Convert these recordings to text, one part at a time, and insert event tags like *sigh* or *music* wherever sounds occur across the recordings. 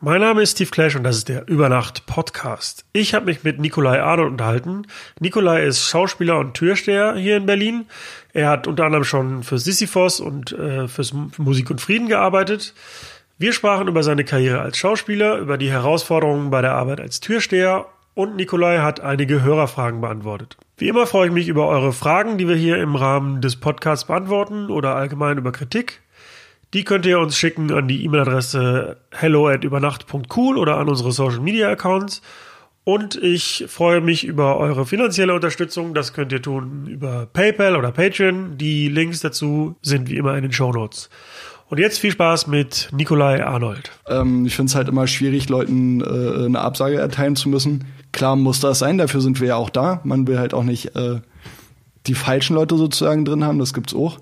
Mein Name ist Steve Clash und das ist der Übernacht Podcast. Ich habe mich mit Nikolai Arnold unterhalten. Nikolai ist Schauspieler und Türsteher hier in Berlin. Er hat unter anderem schon für Sisyphos und äh, fürs Musik und Frieden gearbeitet. Wir sprachen über seine Karriere als Schauspieler, über die Herausforderungen bei der Arbeit als Türsteher und Nikolai hat einige Hörerfragen beantwortet. Wie immer freue ich mich über eure Fragen, die wir hier im Rahmen des Podcasts beantworten oder allgemein über Kritik. Die könnt ihr uns schicken an die E-Mail-Adresse hello@übernacht.cool oder an unsere Social Media Accounts. Und ich freue mich über eure finanzielle Unterstützung. Das könnt ihr tun über PayPal oder Patreon. Die Links dazu sind wie immer in den Show Notes. Und jetzt viel Spaß mit Nikolai Arnold. Ähm, ich finde es halt immer schwierig, Leuten äh, eine Absage erteilen zu müssen. Klar muss das sein, dafür sind wir ja auch da. Man will halt auch nicht äh, die falschen Leute sozusagen drin haben, das gibt's auch.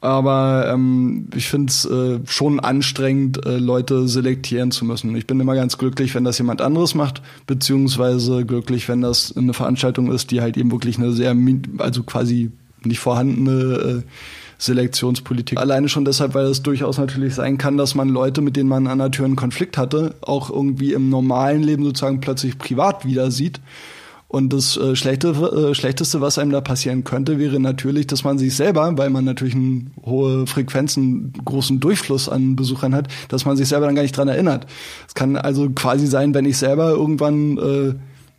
Aber ähm, ich finde es äh, schon anstrengend, äh, Leute selektieren zu müssen. Ich bin immer ganz glücklich, wenn das jemand anderes macht, beziehungsweise glücklich, wenn das eine Veranstaltung ist, die halt eben wirklich eine sehr, also quasi nicht vorhandene äh, Selektionspolitik. Alleine schon deshalb, weil es durchaus natürlich sein kann, dass man Leute, mit denen man an der Tür einen Konflikt hatte, auch irgendwie im normalen Leben sozusagen plötzlich privat wieder sieht und das äh, Schlechte, äh, Schlechteste, was einem da passieren könnte, wäre natürlich, dass man sich selber, weil man natürlich eine hohe Frequenz, einen großen Durchfluss an Besuchern hat, dass man sich selber dann gar nicht dran erinnert. Es kann also quasi sein, wenn ich selber irgendwann äh,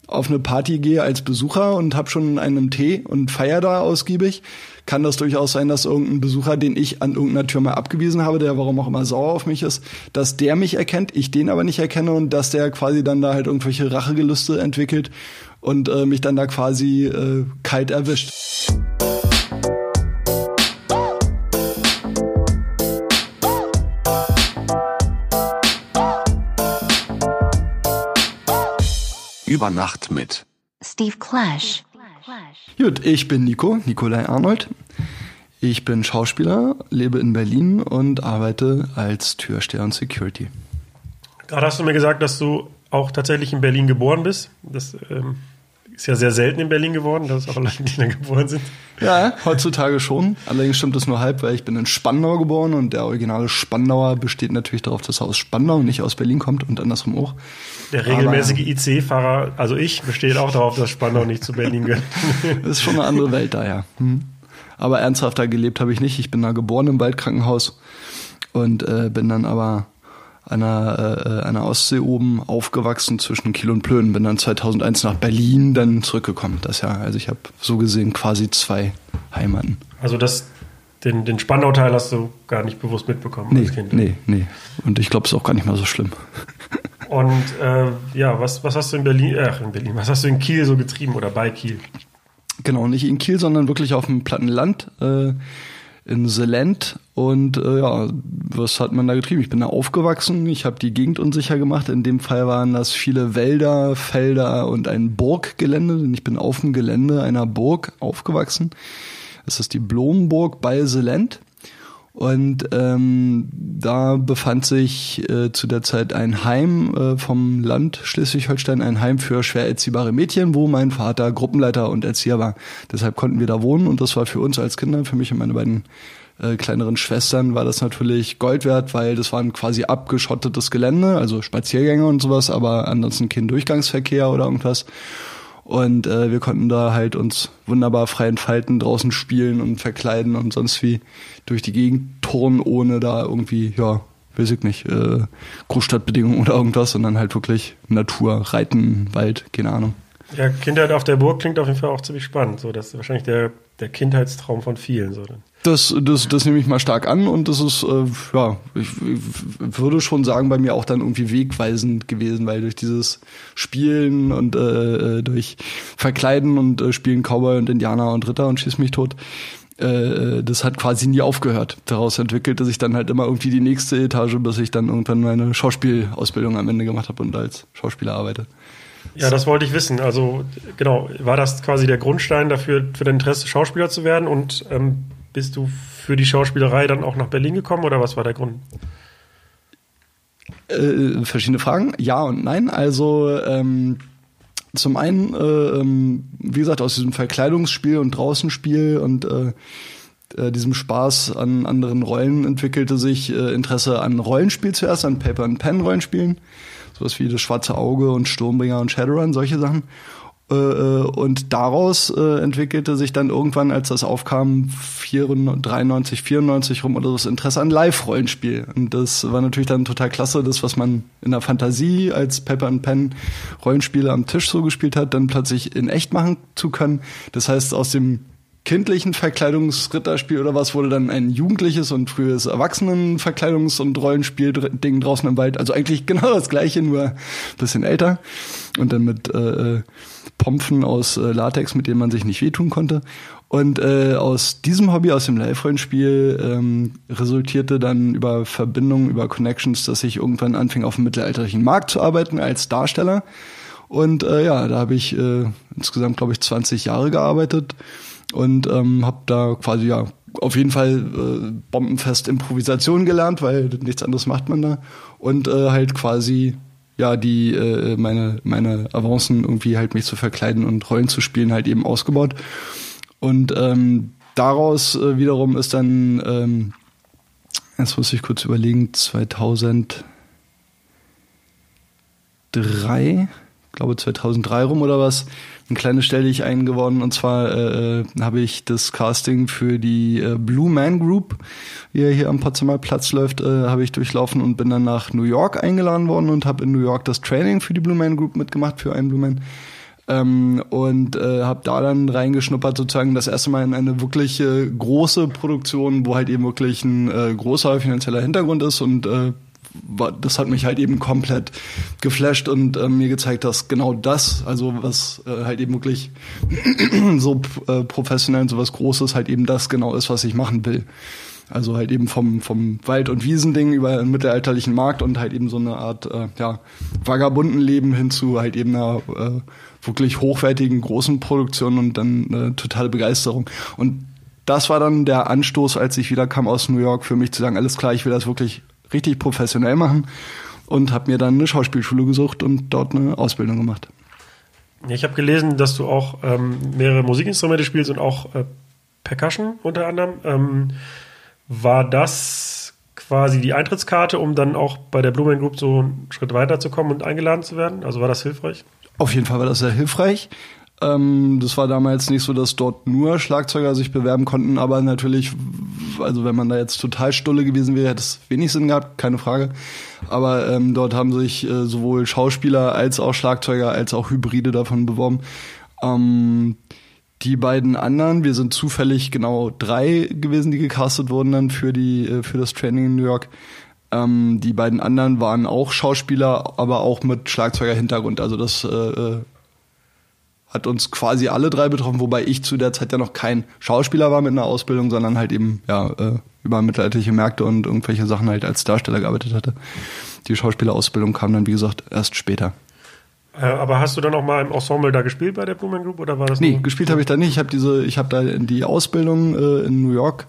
auf eine Party gehe als Besucher und habe schon einen Tee und feier da ausgiebig, kann das durchaus sein, dass irgendein Besucher, den ich an irgendeiner Tür mal abgewiesen habe, der warum auch immer sauer auf mich ist, dass der mich erkennt, ich den aber nicht erkenne und dass der quasi dann da halt irgendwelche Rachegelüste entwickelt und äh, mich dann da quasi äh, kalt erwischt. Über Nacht mit Steve Clash. Gut, ich bin Nico, Nikolai Arnold. Ich bin Schauspieler, lebe in Berlin und arbeite als Türsteher und Security. Gerade hast du mir gesagt, dass du auch tatsächlich in Berlin geboren bist. Das ähm, ist ja sehr selten in Berlin geworden, dass auch Leute, die da geboren sind. Ja, heutzutage schon. Allerdings stimmt das nur halb, weil ich bin in Spandau geboren und der originale Spandauer besteht natürlich darauf, dass er aus Spandau nicht aus Berlin kommt und andersrum auch. Der regelmäßige IC-Fahrer, also ich, besteht auch darauf, dass Spandau nicht zu Berlin gehört. das *laughs* ist schon eine andere Welt da, ja. Hm. Aber ernsthafter gelebt habe ich nicht. Ich bin da geboren im Waldkrankenhaus und äh, bin dann aber an der, äh, an der Ostsee oben aufgewachsen zwischen Kiel und Plön. Bin dann 2001 nach Berlin dann zurückgekommen. Das Jahr. Also ich habe so gesehen quasi zwei Heimaten. Also das, den, den Spandau-Teil hast du gar nicht bewusst mitbekommen nee, als Kind? Nee, nee. Und ich glaube, es ist auch gar nicht mal so schlimm. *laughs* Und äh, ja, was, was hast du in Berlin, ach in Berlin, was hast du in Kiel so getrieben oder bei Kiel? Genau, nicht in Kiel, sondern wirklich auf dem platten Land. Äh, in Selent und äh, ja, was hat man da getrieben? Ich bin da aufgewachsen, ich habe die Gegend unsicher gemacht. In dem Fall waren das viele Wälder, Felder und ein Burggelände, denn ich bin auf dem Gelände einer Burg aufgewachsen. Das ist die Blumenburg bei Selent. Und ähm, da befand sich äh, zu der Zeit ein Heim äh, vom Land Schleswig-Holstein, ein Heim für schwer erziehbare Mädchen, wo mein Vater Gruppenleiter und Erzieher war. Deshalb konnten wir da wohnen und das war für uns als Kinder, für mich und meine beiden äh, kleineren Schwestern war das natürlich Gold wert, weil das war ein quasi abgeschottetes Gelände, also Spaziergänge und sowas, aber ansonsten kein Durchgangsverkehr oder irgendwas. Und äh, wir konnten da halt uns wunderbar frei entfalten, draußen spielen und verkleiden und sonst wie durch die Gegend turnen, ohne da irgendwie, ja, weiß ich nicht, äh, Großstadtbedingungen oder irgendwas, sondern halt wirklich Natur, Reiten, Wald, keine Ahnung. Ja, Kindheit auf der Burg klingt auf jeden Fall auch ziemlich spannend. So, das ist wahrscheinlich der, der Kindheitstraum von vielen. So. Das, das, das nehme ich mal stark an und das ist, äh, ja, ich, ich würde schon sagen, bei mir auch dann irgendwie wegweisend gewesen, weil durch dieses Spielen und äh, äh durch Verkleiden und äh, Spielen Cowboy und Indianer und Ritter und Schieß mich tot, äh, äh, das hat quasi nie aufgehört. Daraus entwickelte sich dann halt immer irgendwie die nächste Etage, bis ich dann irgendwann meine Schauspielausbildung am Ende gemacht habe und als Schauspieler arbeite. Ja, das wollte ich wissen. Also genau, war das quasi der Grundstein dafür, für dein Interesse Schauspieler zu werden und ähm, bist du für die Schauspielerei dann auch nach Berlin gekommen oder was war der Grund? Äh, verschiedene Fragen. Ja und nein. Also ähm, zum einen, äh, ähm, wie gesagt, aus diesem Verkleidungsspiel und Draußenspiel und äh, äh, diesem Spaß an anderen Rollen entwickelte sich äh, Interesse an Rollenspiel zuerst, an Paper and Pen Rollenspielen, sowas wie das Schwarze Auge und Sturmbringer und Shadowrun, solche Sachen. Äh, äh, und daraus äh, entwickelte sich dann irgendwann, als das aufkam, 93, 94 rum oder das Interesse an Live-Rollenspiel. Und das war natürlich dann total klasse, das, was man in der Fantasie als Paper and Pen Rollenspiele am Tisch so gespielt hat, dann plötzlich in echt machen zu können. Das heißt, aus dem kindlichen Verkleidungsritterspiel oder was wurde dann ein jugendliches und frühes Erwachsenen-Verkleidungs- und Rollenspiel-Ding draußen im Wald. Also eigentlich *laughs* genau das gleiche, nur ein bisschen älter. Und dann mit äh, Pompfen aus äh, Latex, mit denen man sich nicht wehtun konnte. Und äh, aus diesem Hobby, aus dem Live-Rollenspiel, ähm, resultierte dann über Verbindungen, über Connections, dass ich irgendwann anfing, auf dem mittelalterlichen Markt zu arbeiten als Darsteller. Und äh, ja, da habe ich äh, insgesamt, glaube ich, 20 Jahre gearbeitet und ähm, habe da quasi ja auf jeden Fall äh, bombenfest Improvisation gelernt, weil nichts anderes macht man da. Und äh, halt quasi ja die äh, meine meine Avancen irgendwie halt mich zu verkleiden und Rollen zu spielen halt eben ausgebaut. Und ähm, daraus äh, wiederum ist dann ähm, jetzt muss ich kurz überlegen 2003 glaube 2003 rum oder was, eine kleine Stelle, die ich eingeworden. Und zwar äh, äh, habe ich das Casting für die äh, Blue Man Group, wie er hier am Potsdamer Platz läuft, äh, habe ich durchlaufen und bin dann nach New York eingeladen worden und habe in New York das Training für die Blue Man Group mitgemacht, für einen Blue Man. Ähm, und äh, habe da dann reingeschnuppert sozusagen das erste Mal in eine wirkliche große Produktion, wo halt eben wirklich ein äh, großer finanzieller Hintergrund ist und äh, das hat mich halt eben komplett geflasht und äh, mir gezeigt, dass genau das, also was äh, halt eben wirklich *clears throat* so äh, professionell und so was Großes halt eben das genau ist, was ich machen will. Also halt eben vom, vom Wald- und Wiesending über einen mittelalterlichen Markt und halt eben so eine Art, äh, ja, vagabunden Leben hin zu halt eben einer äh, wirklich hochwertigen, großen Produktion und dann äh, totale Begeisterung. Und das war dann der Anstoß, als ich wieder kam aus New York, für mich zu sagen, alles klar, ich will das wirklich richtig professionell machen und habe mir dann eine Schauspielschule gesucht und dort eine Ausbildung gemacht. Ich habe gelesen, dass du auch ähm, mehrere Musikinstrumente spielst und auch äh, Percussion unter anderem. Ähm, war das quasi die Eintrittskarte, um dann auch bei der Blumen Group so einen Schritt weiter zu kommen und eingeladen zu werden? Also war das hilfreich? Auf jeden Fall war das sehr hilfreich. Ähm, das war damals nicht so, dass dort nur Schlagzeuger sich bewerben konnten, aber natürlich, also wenn man da jetzt total stulle gewesen wäre, hätte es wenig Sinn gehabt, keine Frage. Aber ähm, dort haben sich äh, sowohl Schauspieler als auch Schlagzeuger als auch Hybride davon beworben. Ähm, die beiden anderen, wir sind zufällig genau drei gewesen, die gecastet wurden dann für die äh, für das Training in New York. Ähm, die beiden anderen waren auch Schauspieler, aber auch mit Schlagzeuger-Hintergrund. Also das äh, äh hat uns quasi alle drei betroffen, wobei ich zu der Zeit ja noch kein Schauspieler war mit einer Ausbildung, sondern halt eben ja äh, über mittelalterliche Märkte und irgendwelche Sachen halt als Darsteller gearbeitet hatte. Die Schauspielerausbildung kam dann wie gesagt erst später. Äh, aber hast du dann auch mal im Ensemble da gespielt bei der Blumen Group oder war das? Nee, gespielt habe ich da nicht. Ich habe diese, ich habe da die Ausbildung äh, in New York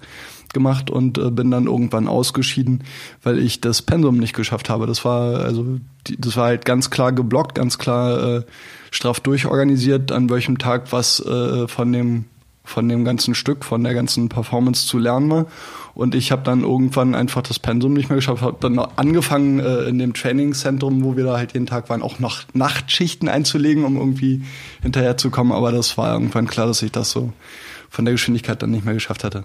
gemacht und äh, bin dann irgendwann ausgeschieden, weil ich das Pensum nicht geschafft habe. Das war also die, das war halt ganz klar geblockt, ganz klar äh, straff durchorganisiert, an welchem Tag was äh, von dem von dem ganzen Stück, von der ganzen Performance zu lernen war. Und ich habe dann irgendwann einfach das Pensum nicht mehr geschafft, habe dann angefangen äh, in dem Trainingszentrum, wo wir da halt jeden Tag waren, auch noch Nachtschichten einzulegen, um irgendwie hinterherzukommen. Aber das war irgendwann klar, dass ich das so von der Geschwindigkeit dann nicht mehr geschafft hatte.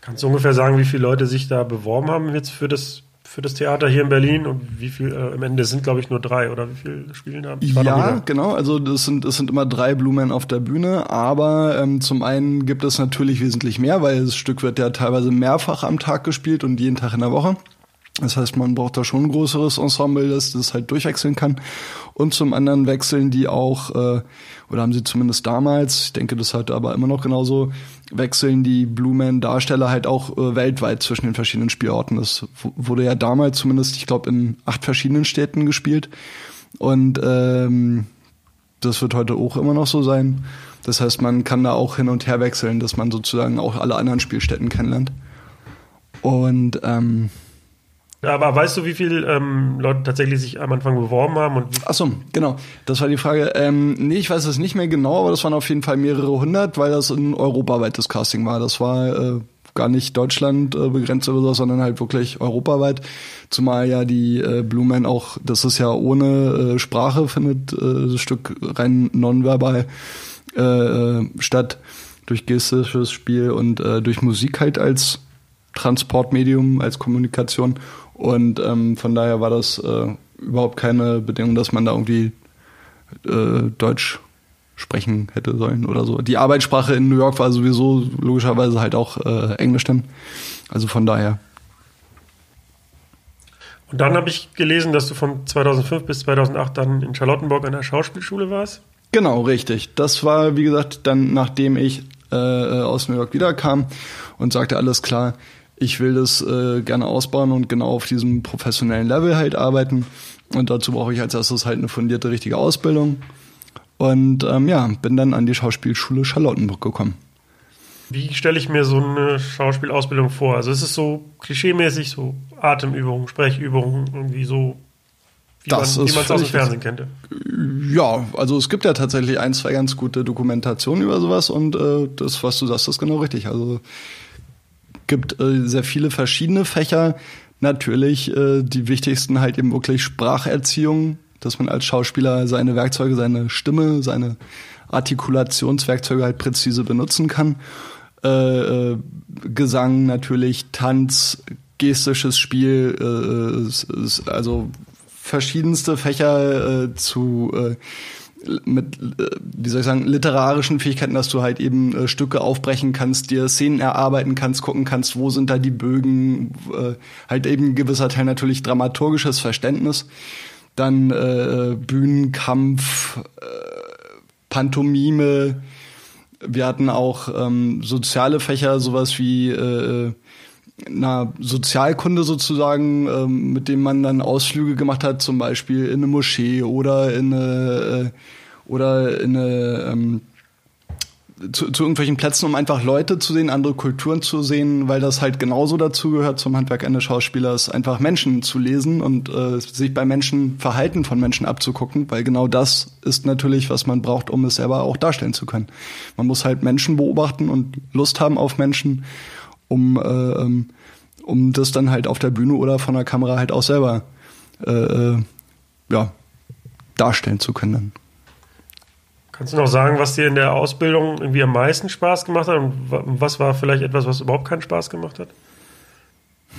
Kannst du ungefähr sagen, wie viele Leute sich da beworben haben jetzt für das für das Theater hier in Berlin und wie viel äh, am Ende sind glaube ich nur drei oder wie viel spielen haben? Ja, genau. Also das sind es sind immer drei Blumen auf der Bühne, aber ähm, zum einen gibt es natürlich wesentlich mehr, weil das Stück wird ja teilweise mehrfach am Tag gespielt und jeden Tag in der Woche. Das heißt, man braucht da schon ein größeres Ensemble, das das halt durchwechseln kann. Und zum anderen wechseln die auch, äh, oder haben sie zumindest damals, ich denke, das hat aber immer noch genauso, wechseln die Blue Man-Darsteller halt auch äh, weltweit zwischen den verschiedenen Spielorten. Das wurde ja damals zumindest, ich glaube, in acht verschiedenen Städten gespielt. Und ähm, das wird heute auch immer noch so sein. Das heißt, man kann da auch hin und her wechseln, dass man sozusagen auch alle anderen Spielstätten kennenlernt. Und ähm, aber weißt du, wie viele ähm, Leute tatsächlich sich am Anfang beworben haben? Und Ach so, genau. Das war die Frage. Ähm, nee, ich weiß es nicht mehr genau, aber das waren auf jeden Fall mehrere hundert, weil das ein europaweites Casting war. Das war, äh, gar nicht Deutschland äh, begrenzt oder so, sondern halt wirklich europaweit. Zumal ja die äh, Blue Man auch, das ist ja ohne äh, Sprache, findet äh, das Stück rein nonverbal äh, äh, statt, durch gestisches Spiel und äh, durch Musik halt als Transportmedium, als Kommunikation. Und ähm, von daher war das äh, überhaupt keine Bedingung, dass man da irgendwie äh, Deutsch sprechen hätte sollen oder so. Die Arbeitssprache in New York war sowieso logischerweise halt auch äh, Englisch dann. Also von daher. Und dann habe ich gelesen, dass du von 2005 bis 2008 dann in Charlottenburg an der Schauspielschule warst. Genau, richtig. Das war, wie gesagt, dann nachdem ich äh, aus New York wiederkam und sagte, alles klar, ich will das äh, gerne ausbauen und genau auf diesem professionellen Level halt arbeiten. Und dazu brauche ich als erstes halt eine fundierte, richtige Ausbildung. Und ähm, ja, bin dann an die Schauspielschule Charlottenburg gekommen. Wie stelle ich mir so eine Schauspielausbildung vor? Also ist es so klischeemäßig, so Atemübungen, Sprechübungen, irgendwie so, wie Das man es aus dem Fernsehen kennt. Ja, also es gibt ja tatsächlich ein, zwei ganz gute Dokumentationen über sowas und äh, das, was du sagst, ist genau richtig. Also gibt äh, sehr viele verschiedene Fächer. Natürlich äh, die wichtigsten halt eben wirklich Spracherziehung, dass man als Schauspieler seine Werkzeuge, seine Stimme, seine Artikulationswerkzeuge halt präzise benutzen kann. Äh, äh, Gesang natürlich, Tanz, gestisches Spiel, äh, es- also verschiedenste Fächer äh, zu äh, mit, äh, wie soll ich sagen, literarischen Fähigkeiten, dass du halt eben äh, Stücke aufbrechen kannst, dir Szenen erarbeiten kannst, gucken kannst, wo sind da die Bögen, äh, halt eben gewisser Teil natürlich dramaturgisches Verständnis, dann äh, Bühnenkampf, äh, Pantomime, wir hatten auch ähm, soziale Fächer, sowas wie na, Sozialkunde sozusagen, ähm, mit dem man dann Ausflüge gemacht hat, zum Beispiel in eine Moschee oder in eine, äh, oder in eine, ähm, zu, zu irgendwelchen Plätzen, um einfach Leute zu sehen, andere Kulturen zu sehen, weil das halt genauso dazu gehört zum Handwerk eines Schauspielers, einfach Menschen zu lesen und äh, sich bei Menschen, Verhalten von Menschen abzugucken, weil genau das ist natürlich, was man braucht, um es selber auch darstellen zu können. Man muss halt Menschen beobachten und Lust haben auf Menschen, um, äh, ähm, um das dann halt auf der Bühne oder von der Kamera halt auch selber äh, äh, ja, darstellen zu können. Dann. Kannst du noch sagen, was dir in der Ausbildung irgendwie am meisten Spaß gemacht hat und wa- was war vielleicht etwas, was überhaupt keinen Spaß gemacht hat?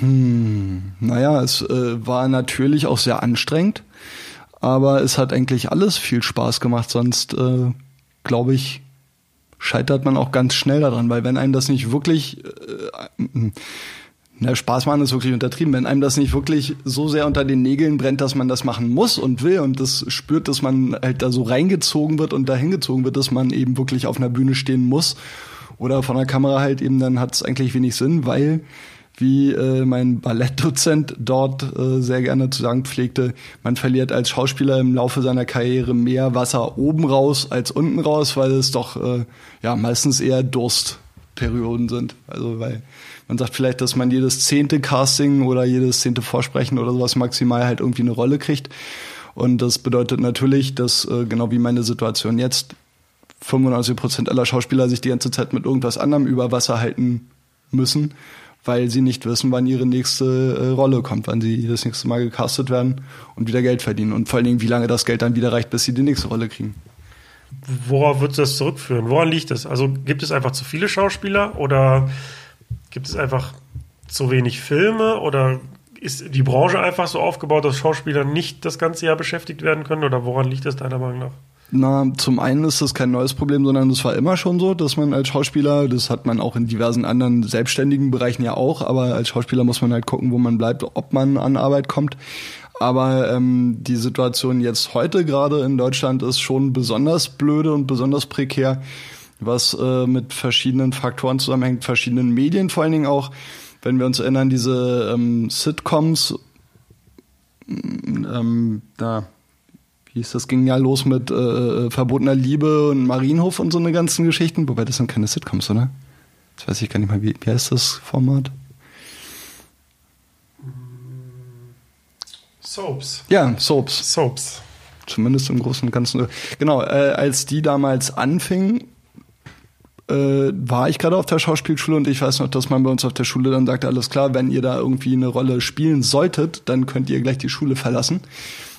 Naja, es äh, war natürlich auch sehr anstrengend, aber es hat eigentlich alles viel Spaß gemacht, sonst äh, glaube ich, scheitert man auch ganz schnell daran, weil wenn einem das nicht wirklich, äh, na, Spaß machen ist wirklich untertrieben, wenn einem das nicht wirklich so sehr unter den Nägeln brennt, dass man das machen muss und will und das spürt, dass man halt da so reingezogen wird und dahin gezogen wird, dass man eben wirklich auf einer Bühne stehen muss oder von der Kamera halt eben, dann hat es eigentlich wenig Sinn, weil wie äh, mein Ballettdozent dort äh, sehr gerne zu sagen pflegte, man verliert als Schauspieler im Laufe seiner Karriere mehr Wasser oben raus als unten raus, weil es doch äh, ja meistens eher Durstperioden sind. Also weil man sagt vielleicht, dass man jedes zehnte Casting oder jedes zehnte Vorsprechen oder sowas maximal halt irgendwie eine Rolle kriegt. Und das bedeutet natürlich, dass äh, genau wie meine Situation jetzt 95 Prozent aller Schauspieler sich die ganze Zeit mit irgendwas anderem über Wasser halten müssen, weil sie nicht wissen, wann ihre nächste äh, Rolle kommt, wann sie das nächste Mal gecastet werden und wieder Geld verdienen und vor allen Dingen, wie lange das Geld dann wieder reicht, bis sie die nächste Rolle kriegen. Worauf du das zurückführen? Woran liegt das? Also gibt es einfach zu viele Schauspieler oder gibt es einfach zu wenig Filme oder ist die Branche einfach so aufgebaut, dass Schauspieler nicht das ganze Jahr beschäftigt werden können oder woran liegt das deiner Meinung nach? Na, zum einen ist das kein neues Problem, sondern es war immer schon so, dass man als Schauspieler, das hat man auch in diversen anderen selbstständigen Bereichen ja auch, aber als Schauspieler muss man halt gucken, wo man bleibt, ob man an Arbeit kommt. Aber ähm, die Situation jetzt heute gerade in Deutschland ist schon besonders blöde und besonders prekär, was äh, mit verschiedenen Faktoren zusammenhängt, verschiedenen Medien vor allen Dingen auch. Wenn wir uns erinnern, diese ähm, Sitcoms, ähm, da hieß das, ging ja los mit äh, verbotener Liebe und Marienhof und so eine ganzen Geschichten, wobei das sind keine Sitcoms, oder? Das weiß ich gar nicht mehr, wie, wie heißt das Format? Soaps. Ja, Soaps. Soaps. Zumindest im Großen und Ganzen. Genau, äh, als die damals anfingen, äh, war ich gerade auf der Schauspielschule und ich weiß noch, dass man bei uns auf der Schule dann sagte, alles klar, wenn ihr da irgendwie eine Rolle spielen solltet, dann könnt ihr gleich die Schule verlassen,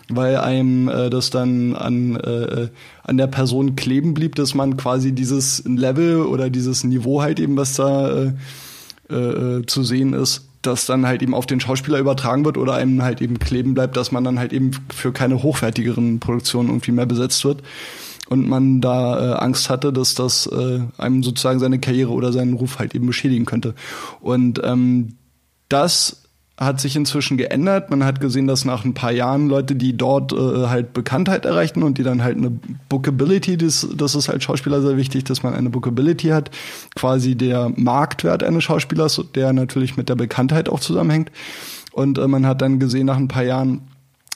weil einem äh, das dann an, äh, an der Person kleben blieb, dass man quasi dieses Level oder dieses Niveau halt eben, was da äh, äh, zu sehen ist, das dann halt eben auf den Schauspieler übertragen wird oder einem halt eben kleben bleibt, dass man dann halt eben für keine hochwertigeren Produktionen irgendwie mehr besetzt wird und man da äh, Angst hatte, dass das äh, einem sozusagen seine Karriere oder seinen Ruf halt eben beschädigen könnte. Und ähm, das hat sich inzwischen geändert. Man hat gesehen, dass nach ein paar Jahren Leute, die dort äh, halt Bekanntheit erreichten und die dann halt eine Bookability, das, das ist als Schauspieler sehr wichtig, dass man eine Bookability hat, quasi der Marktwert eines Schauspielers, der natürlich mit der Bekanntheit auch zusammenhängt. Und äh, man hat dann gesehen nach ein paar Jahren,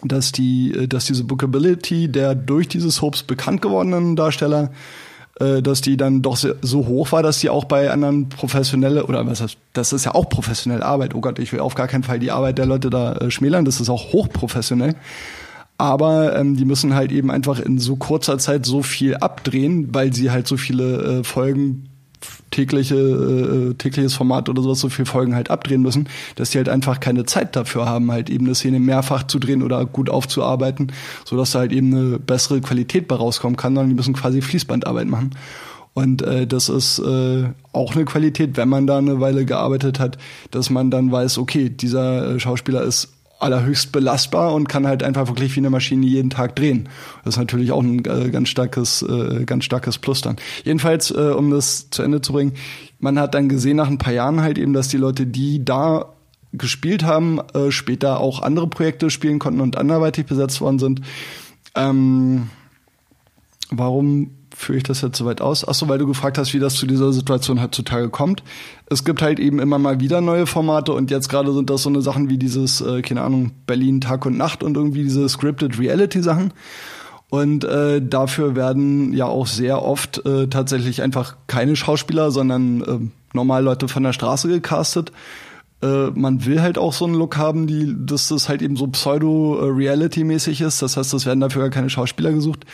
dass die, äh, dass diese Bookability der durch diese Soaps bekannt gewordenen Darsteller, äh, dass die dann doch so hoch war, dass die auch bei anderen professionelle oder was heißt, das ist ja auch professionelle Arbeit. Oh Gott, ich will auf gar keinen Fall die Arbeit der Leute da äh, schmälern. Das ist auch hochprofessionell. Aber ähm, die müssen halt eben einfach in so kurzer Zeit so viel abdrehen, weil sie halt so viele äh, Folgen tägliche, äh, tägliches Format oder sowas, so viele Folgen halt abdrehen müssen, dass die halt einfach keine Zeit dafür haben, halt eben eine Szene mehrfach zu drehen oder gut aufzuarbeiten, so dass da halt eben eine bessere Qualität bei rauskommen kann, sondern die müssen quasi Fließbandarbeit machen. Und äh, das ist äh, auch eine Qualität, wenn man da eine Weile gearbeitet hat, dass man dann weiß, okay, dieser äh, Schauspieler ist allerhöchst belastbar und kann halt einfach wirklich wie eine Maschine jeden Tag drehen. Das ist natürlich auch ein äh, ganz starkes, äh, ganz starkes Plus dann. Jedenfalls, äh, um das zu Ende zu bringen, man hat dann gesehen nach ein paar Jahren halt eben, dass die Leute, die da gespielt haben, äh, später auch andere Projekte spielen konnten und anderweitig besetzt worden sind. Ähm, warum führe ich das jetzt so weit aus? Ach so, weil du gefragt hast, wie das zu dieser Situation heutzutage kommt. Es gibt halt eben immer mal wieder neue Formate und jetzt gerade sind das so eine Sachen wie dieses, äh, keine Ahnung, Berlin Tag und Nacht und irgendwie diese Scripted Reality Sachen. Und äh, dafür werden ja auch sehr oft äh, tatsächlich einfach keine Schauspieler, sondern äh, normal Leute von der Straße gecastet. Äh, man will halt auch so einen Look haben, die, dass das halt eben so pseudo-reality-mäßig ist. Das heißt, es werden dafür gar keine Schauspieler gesucht.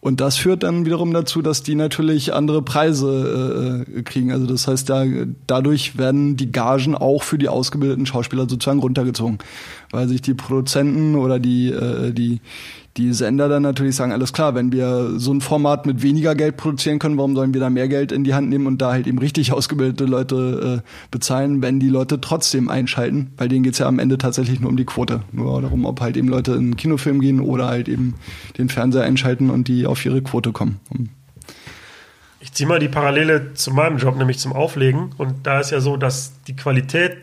Und das führt dann wiederum dazu, dass die natürlich andere Preise äh, kriegen. Also das heißt, da, dadurch werden die Gagen auch für die ausgebildeten Schauspieler sozusagen runtergezogen, weil sich die Produzenten oder die äh, die die Sender dann natürlich sagen, alles klar, wenn wir so ein Format mit weniger Geld produzieren können, warum sollen wir da mehr Geld in die Hand nehmen und da halt eben richtig *laughs* ausgebildete Leute äh, bezahlen, wenn die Leute trotzdem einschalten, weil denen geht's ja am Ende tatsächlich nur um die Quote. Nur darum, ob halt eben Leute in einen Kinofilm gehen oder halt eben den Fernseher einschalten und die auf ihre Quote kommen. Ich ziehe mal die Parallele zu meinem Job, nämlich zum Auflegen. Und da ist ja so, dass die Qualität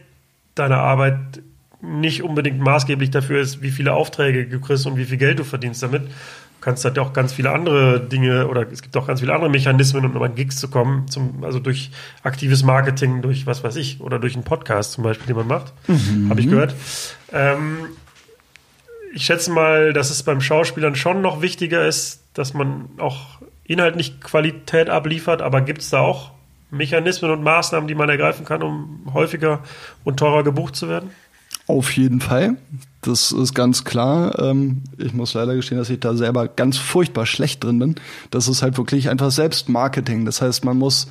deiner Arbeit nicht unbedingt maßgeblich dafür ist, wie viele Aufträge du kriegst und wie viel Geld du verdienst damit. Du kannst halt auch ganz viele andere Dinge oder es gibt auch ganz viele andere Mechanismen, um an Gigs zu kommen, zum, also durch aktives Marketing, durch was weiß ich, oder durch einen Podcast zum Beispiel, den man macht, mhm. habe ich gehört. Ähm, ich schätze mal, dass es beim Schauspielern schon noch wichtiger ist, dass man auch inhaltlich Qualität abliefert, aber gibt es da auch Mechanismen und Maßnahmen, die man ergreifen kann, um häufiger und teurer gebucht zu werden? Auf jeden Fall. Das ist ganz klar. Ähm, ich muss leider gestehen, dass ich da selber ganz furchtbar schlecht drin bin. Das ist halt wirklich einfach Selbstmarketing. Das heißt, man muss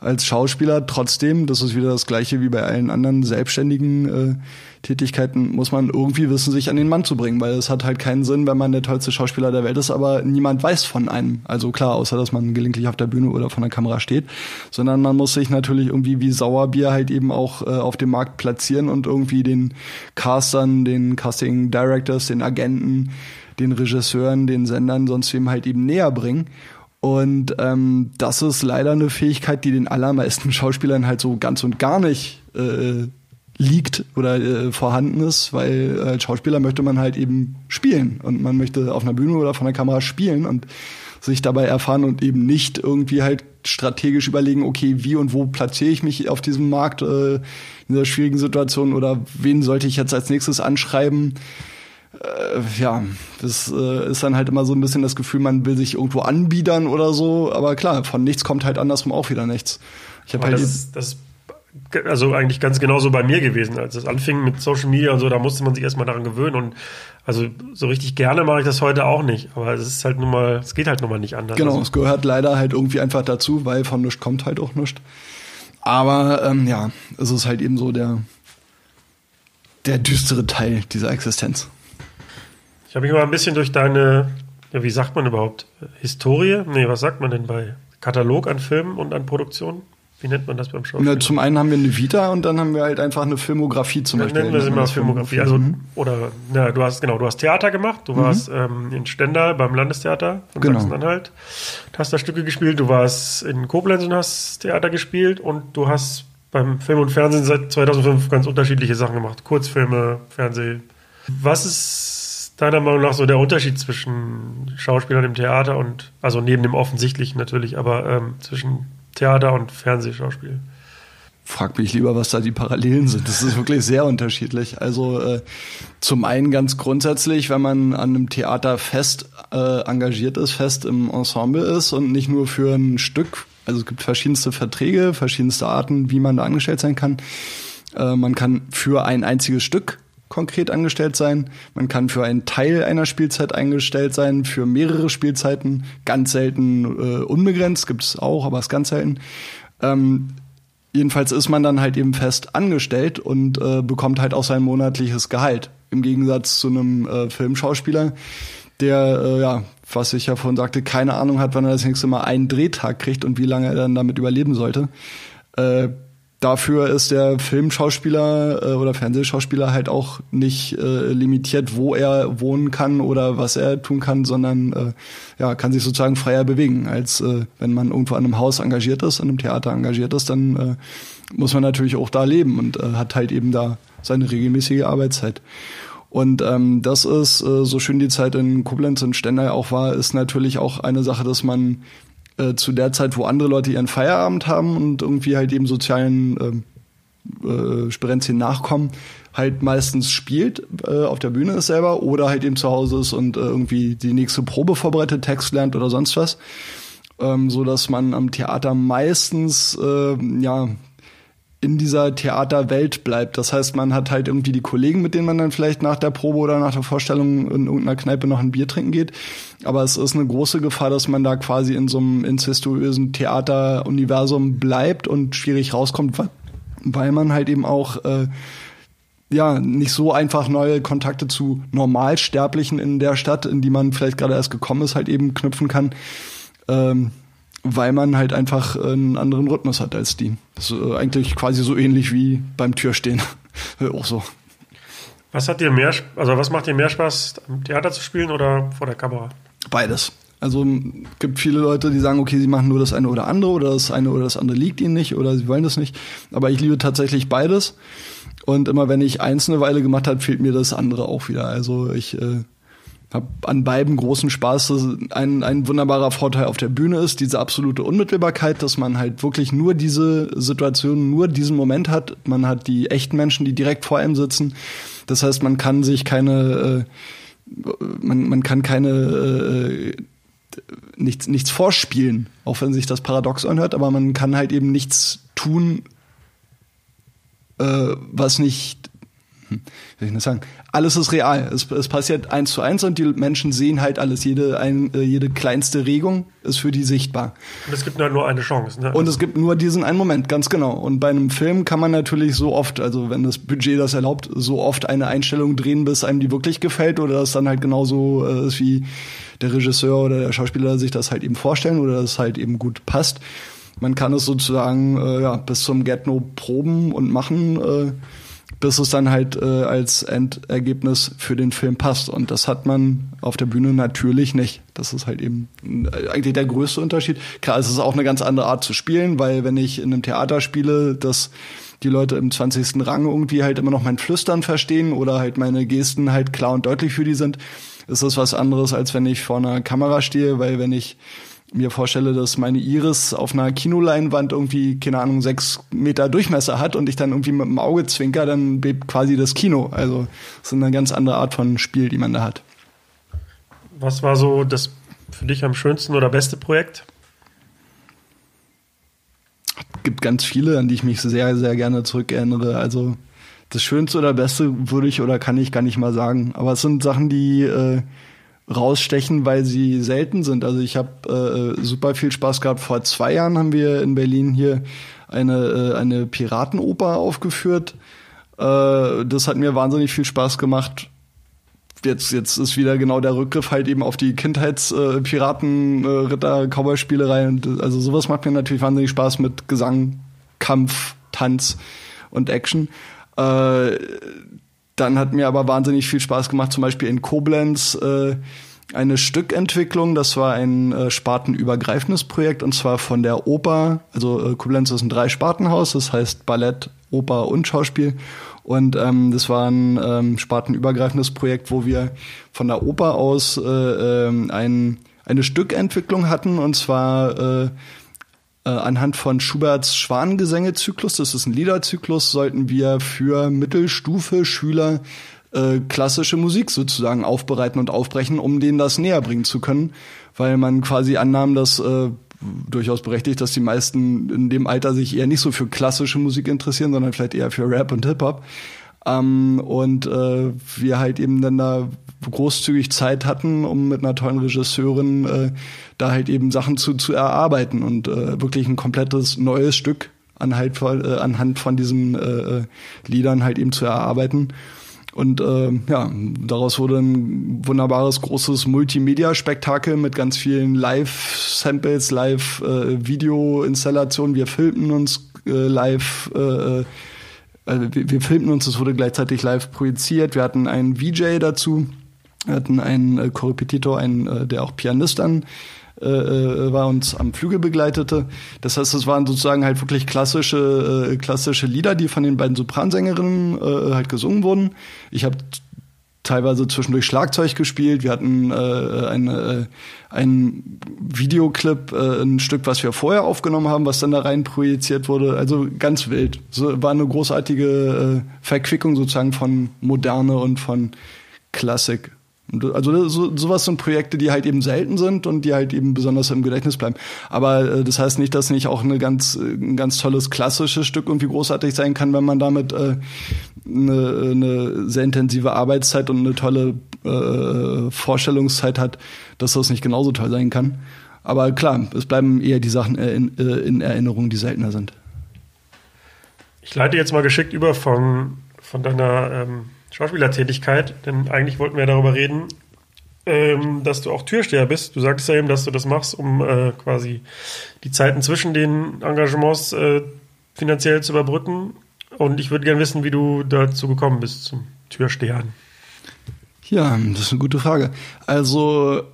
als Schauspieler trotzdem, das ist wieder das gleiche wie bei allen anderen selbstständigen äh, Tätigkeiten, muss man irgendwie wissen, sich an den Mann zu bringen, weil es hat halt keinen Sinn, wenn man der tollste Schauspieler der Welt ist, aber niemand weiß von einem. Also klar, außer dass man gelegentlich auf der Bühne oder von der Kamera steht, sondern man muss sich natürlich irgendwie wie Sauerbier halt eben auch äh, auf dem Markt platzieren und irgendwie den Castern, den Casting Directors, den Agenten, den Regisseuren, den Sendern, sonst wem halt eben näher bringen. Und ähm, das ist leider eine Fähigkeit, die den allermeisten *laughs* Schauspielern halt so ganz und gar nicht äh, liegt oder äh, vorhanden ist, weil als Schauspieler möchte man halt eben spielen und man möchte auf einer Bühne oder von der Kamera spielen und sich dabei erfahren und eben nicht irgendwie halt strategisch überlegen, okay, wie und wo platziere ich mich auf diesem Markt äh, in dieser schwierigen Situation oder wen sollte ich jetzt als nächstes anschreiben äh, ja, das äh, ist dann halt immer so ein bisschen das Gefühl, man will sich irgendwo anbiedern oder so. Aber klar, von nichts kommt halt andersrum auch wieder nichts. Ich habe halt das, das also eigentlich ganz genauso bei mir gewesen, als es anfing mit Social Media und so, da musste man sich erstmal daran gewöhnen und also so richtig gerne mache ich das heute auch nicht, aber es ist halt nun mal, es geht halt nun mal nicht anders. Genau, also, es gehört leider halt irgendwie einfach dazu, weil von nichts kommt halt auch nichts. Aber ähm, ja, es ist halt eben so der, der düstere Teil dieser Existenz. Ich habe mich mal ein bisschen durch deine, ja, wie sagt man überhaupt, Historie? Nee, was sagt man denn bei Katalog an Filmen und an Produktionen? Wie nennt man das beim Schauspiel? Na, zum einen haben wir eine Vita und dann haben wir halt einfach eine Filmografie zum Beispiel. nennen wir man das Filmografie. Also, oder, na, du hast, genau, du hast Theater gemacht, du warst ähm, in Stendal beim Landestheater von Genau. Sachsen-Anhalt, du hast da Stücke gespielt, du warst in Koblenz und hast Theater gespielt und du hast beim Film und Fernsehen seit 2005 ganz unterschiedliche Sachen gemacht. Kurzfilme, Fernseh. Was ist deiner Meinung nach so der Unterschied zwischen Schauspielern im Theater und, also neben dem offensichtlichen natürlich, aber ähm, zwischen Theater und Fernsehschauspiel? Frag mich lieber, was da die Parallelen sind. Das ist wirklich sehr unterschiedlich. Also äh, zum einen ganz grundsätzlich, wenn man an einem Theater fest äh, engagiert ist, fest im Ensemble ist und nicht nur für ein Stück. Also es gibt verschiedenste Verträge, verschiedenste Arten, wie man da angestellt sein kann. Äh, man kann für ein einziges Stück konkret angestellt sein. Man kann für einen Teil einer Spielzeit eingestellt sein, für mehrere Spielzeiten. Ganz selten äh, unbegrenzt, gibt es auch, aber ist ganz selten. Ähm, jedenfalls ist man dann halt eben fest angestellt und äh, bekommt halt auch sein monatliches Gehalt. Im Gegensatz zu einem äh, Filmschauspieler, der, äh, ja, was ich ja vorhin sagte, keine Ahnung hat, wann er das nächste Mal einen Drehtag kriegt und wie lange er dann damit überleben sollte. Äh, dafür ist der Filmschauspieler äh, oder Fernsehschauspieler halt auch nicht äh, limitiert, wo er wohnen kann oder was er tun kann, sondern äh, ja, kann sich sozusagen freier bewegen, als äh, wenn man irgendwo an einem Haus engagiert ist, an einem Theater engagiert ist, dann äh, muss man natürlich auch da leben und äh, hat halt eben da seine regelmäßige Arbeitszeit. Und ähm, das ist, äh, so schön die Zeit in Koblenz und Stendal auch war, ist natürlich auch eine Sache, dass man äh, zu der Zeit, wo andere Leute ihren Feierabend haben und irgendwie halt eben sozialen ähm, äh, Sperenzien nachkommen, halt meistens spielt, äh, auf der Bühne ist selber oder halt eben zu Hause ist und äh, irgendwie die nächste Probe vorbereitet, Text lernt oder sonst was. Ähm, so dass man am Theater meistens äh, ja in dieser Theaterwelt bleibt. Das heißt, man hat halt irgendwie die Kollegen, mit denen man dann vielleicht nach der Probe oder nach der Vorstellung in irgendeiner Kneipe noch ein Bier trinken geht. Aber es ist eine große Gefahr, dass man da quasi in so einem incestuösen Theateruniversum bleibt und schwierig rauskommt, weil- man halt eben auch äh, ja nicht so einfach neue Kontakte zu Normalsterblichen in der Stadt, in die man vielleicht gerade erst gekommen ist, halt eben knüpfen kann. Ähm, weil man halt einfach einen anderen Rhythmus hat als die. Das ist äh, eigentlich quasi so ähnlich wie beim Türstehen. *laughs* Auch so. Was hat dir mehr, also was macht dir mehr Spaß, am Theater zu spielen oder vor der Kamera? Beides. Also gibt viele Leute, die sagen, okay, sie machen nur das eine oder andere oder das eine oder das andere liegt ihnen nicht oder sie wollen das nicht. Aber ich liebe tatsächlich beides. Und immer wenn ich eins eine Weile gemacht habe, fehlt mir das andere auch wieder. Also ich äh, habe an beiden großen Spaß. Ein, ein wunderbarer Vorteil auf der Bühne ist diese absolute Unmittelbarkeit, dass man halt wirklich nur diese Situation, nur diesen Moment hat. Man hat die echten Menschen, die direkt vor einem sitzen. Das heißt, man kann sich keine, äh, man, man kann keine äh, nichts, nichts vorspielen, auch wenn sich das paradox anhört, aber man kann halt eben nichts tun, äh, was nicht, hm, wie soll ich sagen, alles ist real. Es, es passiert eins zu eins und die Menschen sehen halt alles. Jede, ein, äh, jede kleinste Regung ist für die sichtbar. Und es gibt nur nur eine Chance. Ne? Und es gibt nur diesen einen Moment, ganz genau. Und bei einem Film kann man natürlich so oft, also wenn das Budget das erlaubt, so oft eine Einstellung drehen, bis einem die wirklich gefällt oder das dann halt genauso äh, ist, wie der Regisseur oder der Schauspieler sich das halt eben vorstellen oder das halt eben gut passt. Man kann es sozusagen äh, ja, bis zum Get-No proben und machen, äh, bis es dann halt äh, als Endergebnis für den Film passt. Und das hat man auf der Bühne natürlich nicht. Das ist halt eben äh, eigentlich der größte Unterschied. Klar, es ist auch eine ganz andere Art zu spielen, weil wenn ich in einem Theater spiele, dass die Leute im 20. Rang irgendwie halt immer noch mein Flüstern verstehen oder halt meine Gesten halt klar und deutlich für die sind, ist das was anderes, als wenn ich vor einer Kamera stehe, weil wenn ich mir vorstelle, dass meine Iris auf einer Kinoleinwand irgendwie, keine Ahnung, sechs Meter Durchmesser hat und ich dann irgendwie mit dem Auge zwinker, dann bebt quasi das Kino. Also das ist eine ganz andere Art von Spiel, die man da hat. Was war so das für dich am schönsten oder beste Projekt? gibt ganz viele, an die ich mich sehr, sehr gerne zurückerinnere. Also das Schönste oder Beste würde ich oder kann ich gar nicht mal sagen. Aber es sind Sachen, die äh, rausstechen, weil sie selten sind. Also ich habe äh, super viel Spaß gehabt. Vor zwei Jahren haben wir in Berlin hier eine, äh, eine Piratenoper aufgeführt. Äh, das hat mir wahnsinnig viel Spaß gemacht. Jetzt, jetzt ist wieder genau der Rückgriff halt eben auf die Kindheitspiraten, äh, Ritter, Cowboy-Spielerei. Und also sowas macht mir natürlich wahnsinnig Spaß mit Gesang, Kampf, Tanz und Action. Äh, dann hat mir aber wahnsinnig viel Spaß gemacht, zum Beispiel in Koblenz äh, eine Stückentwicklung. Das war ein äh, spartenübergreifendes Projekt und zwar von der Oper. Also äh, Koblenz ist ein Drei-Spartenhaus, das heißt Ballett, Oper und Schauspiel. Und ähm, das war ein ähm, spartenübergreifendes Projekt, wo wir von der Oper aus äh, äh, ein, eine Stückentwicklung hatten und zwar äh, äh, anhand von Schuberts Schwanengesänge-Zyklus, das ist ein Liederzyklus, sollten wir für Mittelstufe Schüler äh, klassische Musik sozusagen aufbereiten und aufbrechen, um denen das näher bringen zu können, weil man quasi annahm, dass äh, durchaus berechtigt, dass die meisten in dem Alter sich eher nicht so für klassische Musik interessieren, sondern vielleicht eher für Rap und Hip-Hop. Ähm, und äh, wir halt eben dann da großzügig Zeit hatten, um mit einer tollen Regisseurin äh, da halt eben Sachen zu, zu erarbeiten und äh, wirklich ein komplettes neues Stück anhand von, äh, anhand von diesen äh, äh, Liedern halt eben zu erarbeiten. Und äh, ja, daraus wurde ein wunderbares, großes Multimedia-Spektakel mit ganz vielen Live-Samples, Live-Video-Installationen. Wir filmten uns äh, live, äh, also wir, wir filmten uns, es wurde gleichzeitig live projiziert. Wir hatten einen VJ dazu, hatten einen äh, Korrepetitor, einen, äh, der auch Pianist dann äh, äh, war uns am Flügel begleitete. Das heißt, es waren sozusagen halt wirklich klassische äh, klassische Lieder, die von den beiden Sopransängerinnen äh, halt gesungen wurden. Ich habe teilweise zwischendurch Schlagzeug gespielt. Wir hatten äh, eine, äh, ein Videoclip, äh, ein Stück, was wir vorher aufgenommen haben, was dann da rein projiziert wurde. Also ganz wild. So, war eine großartige äh, Verquickung sozusagen von Moderne und von Klassik. Also so, sowas sind Projekte, die halt eben selten sind und die halt eben besonders im Gedächtnis bleiben. Aber äh, das heißt nicht, dass nicht auch eine ganz, ein ganz tolles klassisches Stück irgendwie großartig sein kann, wenn man damit äh, eine, eine sehr intensive Arbeitszeit und eine tolle äh, Vorstellungszeit hat, dass das nicht genauso toll sein kann. Aber klar, es bleiben eher die Sachen in, äh, in Erinnerung, die seltener sind. Ich leite jetzt mal geschickt über von, von deiner ähm Schauspielertätigkeit, denn eigentlich wollten wir darüber reden, ähm, dass du auch Türsteher bist. Du sagtest ja eben, dass du das machst, um äh, quasi die Zeiten zwischen den Engagements äh, finanziell zu überbrücken. Und ich würde gerne wissen, wie du dazu gekommen bist zum Türstehern. Ja, das ist eine gute Frage. Also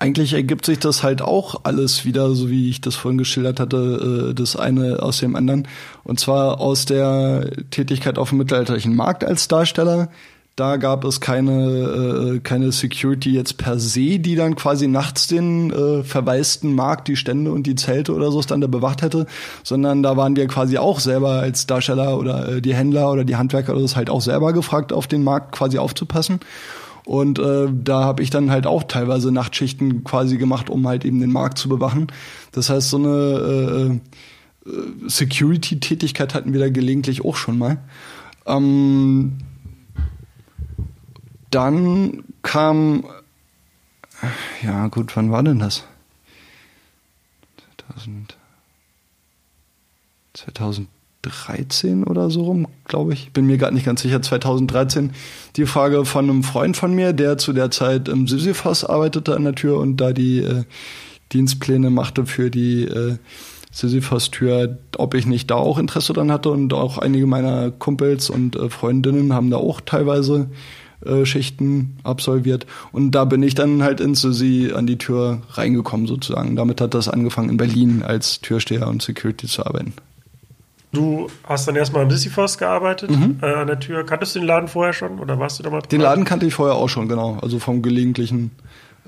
eigentlich ergibt sich das halt auch alles wieder, so wie ich das vorhin geschildert hatte, äh, das eine aus dem anderen. Und zwar aus der Tätigkeit auf dem mittelalterlichen Markt als Darsteller. Da gab es keine, äh, keine Security jetzt per se, die dann quasi nachts den äh, verwaisten Markt, die Stände und die Zelte oder so dann da bewacht hätte, sondern da waren wir quasi auch selber als Darsteller oder äh, die Händler oder die Handwerker oder das halt auch selber gefragt, auf den Markt quasi aufzupassen. Und äh, da habe ich dann halt auch teilweise Nachtschichten quasi gemacht, um halt eben den Markt zu bewachen. Das heißt, so eine äh, äh, Security-Tätigkeit hatten wir da gelegentlich auch schon mal. Ähm, dann kam, ja gut, wann war denn das? 2000, 2000 2013 oder so rum, glaube ich. Bin mir gerade nicht ganz sicher, 2013. Die Frage von einem Freund von mir, der zu der Zeit im Sisyphos arbeitete an der Tür und da die äh, Dienstpläne machte für die äh, Sisyphos-Tür, ob ich nicht da auch Interesse dran hatte und auch einige meiner Kumpels und äh, Freundinnen haben da auch teilweise äh, Schichten absolviert und da bin ich dann halt in Sisi an die Tür reingekommen sozusagen. Damit hat das angefangen in Berlin als Türsteher und Security zu arbeiten. Du hast dann erstmal im Sisyphos gearbeitet, mhm. äh, an der Tür. Kanntest du den Laden vorher schon oder warst du da mal Den Laden kannte ich vorher auch schon, genau. Also vom gelegentlichen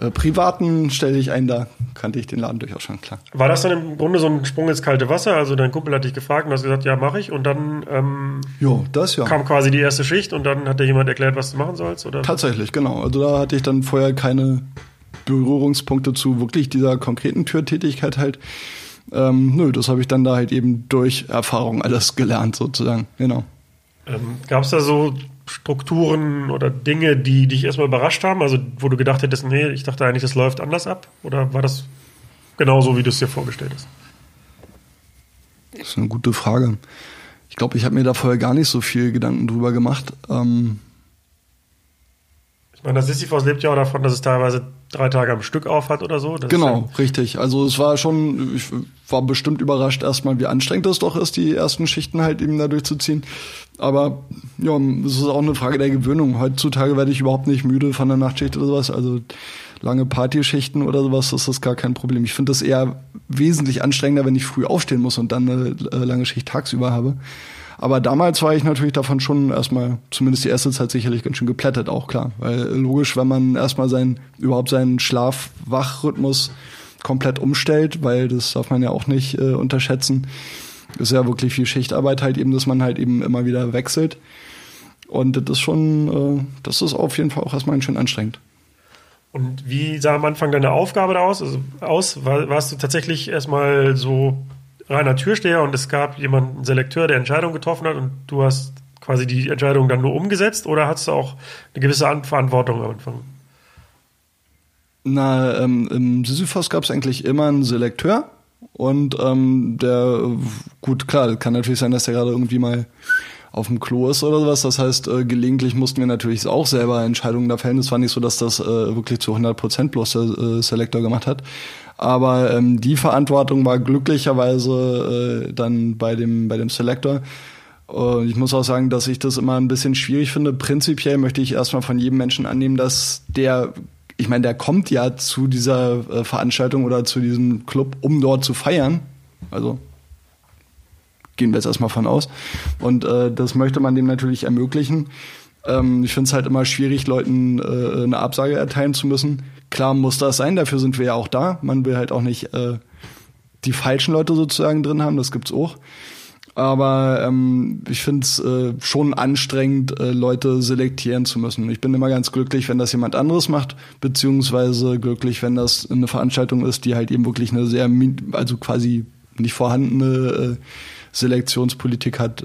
äh, privaten stelle ich ein, da kannte ich den Laden durchaus schon, klar. War das dann im Grunde so ein Sprung ins kalte Wasser? Also dein Kumpel hat dich gefragt und hast gesagt, ja, mache ich. Und dann ähm, jo, das, ja. kam quasi die erste Schicht und dann hat dir jemand erklärt, was du machen sollst? Oder? Tatsächlich, genau. Also da hatte ich dann vorher keine Berührungspunkte zu wirklich dieser konkreten Türtätigkeit halt. Ähm, nö, das habe ich dann da halt eben durch Erfahrung alles gelernt, sozusagen. Genau. Ähm, Gab es da so Strukturen oder Dinge, die dich erstmal überrascht haben? Also, wo du gedacht hättest, nee, ich dachte eigentlich, das läuft anders ab? Oder war das genauso, wie du es dir vorgestellt hast? Das ist eine gute Frage. Ich glaube, ich habe mir da vorher gar nicht so viel Gedanken drüber gemacht. Ähm ich meine, das Sisyphos lebt ja auch davon, dass es teilweise drei Tage am Stück auf hat oder so. Das genau, richtig. Also es war schon, ich war bestimmt überrascht erstmal, wie anstrengend das doch ist, die ersten Schichten halt eben da durchzuziehen. Aber ja, es ist auch eine Frage der Gewöhnung. Heutzutage werde ich überhaupt nicht müde von der Nachtschicht oder sowas. Also lange Partyschichten oder sowas, das ist gar kein Problem. Ich finde das eher wesentlich anstrengender, wenn ich früh aufstehen muss und dann eine äh, lange Schicht tagsüber habe. Aber damals war ich natürlich davon schon erstmal, zumindest die erste Zeit sicherlich ganz schön geplättet, auch klar. Weil logisch, wenn man erstmal seinen, überhaupt seinen Schlaf-Wach-Rhythmus komplett umstellt, weil das darf man ja auch nicht äh, unterschätzen, ist ja wirklich viel Schichtarbeit halt eben, dass man halt eben immer wieder wechselt. Und das ist schon, äh, das ist auf jeden Fall auch erstmal schön anstrengend. Und wie sah am Anfang deine Aufgabe da aus? Also aus war, warst du tatsächlich erstmal so reiner Türsteher und es gab jemanden, einen Selekteur, der Entscheidungen getroffen hat und du hast quasi die Entscheidung dann nur umgesetzt oder hattest du auch eine gewisse Verantwortung am Anfang? Na, ähm, im Sisyphos gab es eigentlich immer einen Selekteur und ähm, der, gut, klar, kann natürlich sein, dass der gerade irgendwie mal auf dem Klo ist oder sowas. Das heißt, äh, gelegentlich mussten wir natürlich auch selber Entscheidungen da fällen. Es war nicht so, dass das äh, wirklich zu 100 Prozent bloß der äh, Selector gemacht hat. Aber ähm, die Verantwortung war glücklicherweise äh, dann bei dem, bei dem Selector. Und ich muss auch sagen, dass ich das immer ein bisschen schwierig finde. Prinzipiell möchte ich erstmal von jedem Menschen annehmen, dass der, ich meine, der kommt ja zu dieser äh, Veranstaltung oder zu diesem Club, um dort zu feiern. Also gehen wir jetzt erstmal von aus. Und äh, das möchte man dem natürlich ermöglichen. Ähm, ich finde es halt immer schwierig, Leuten äh, eine Absage erteilen zu müssen. Klar muss das sein, dafür sind wir ja auch da. Man will halt auch nicht äh, die falschen Leute sozusagen drin haben, das gibt's auch. Aber ähm, ich finde es äh, schon anstrengend, äh, Leute selektieren zu müssen. Ich bin immer ganz glücklich, wenn das jemand anderes macht, beziehungsweise glücklich, wenn das eine Veranstaltung ist, die halt eben wirklich eine sehr, also quasi nicht vorhandene äh, Selektionspolitik hat.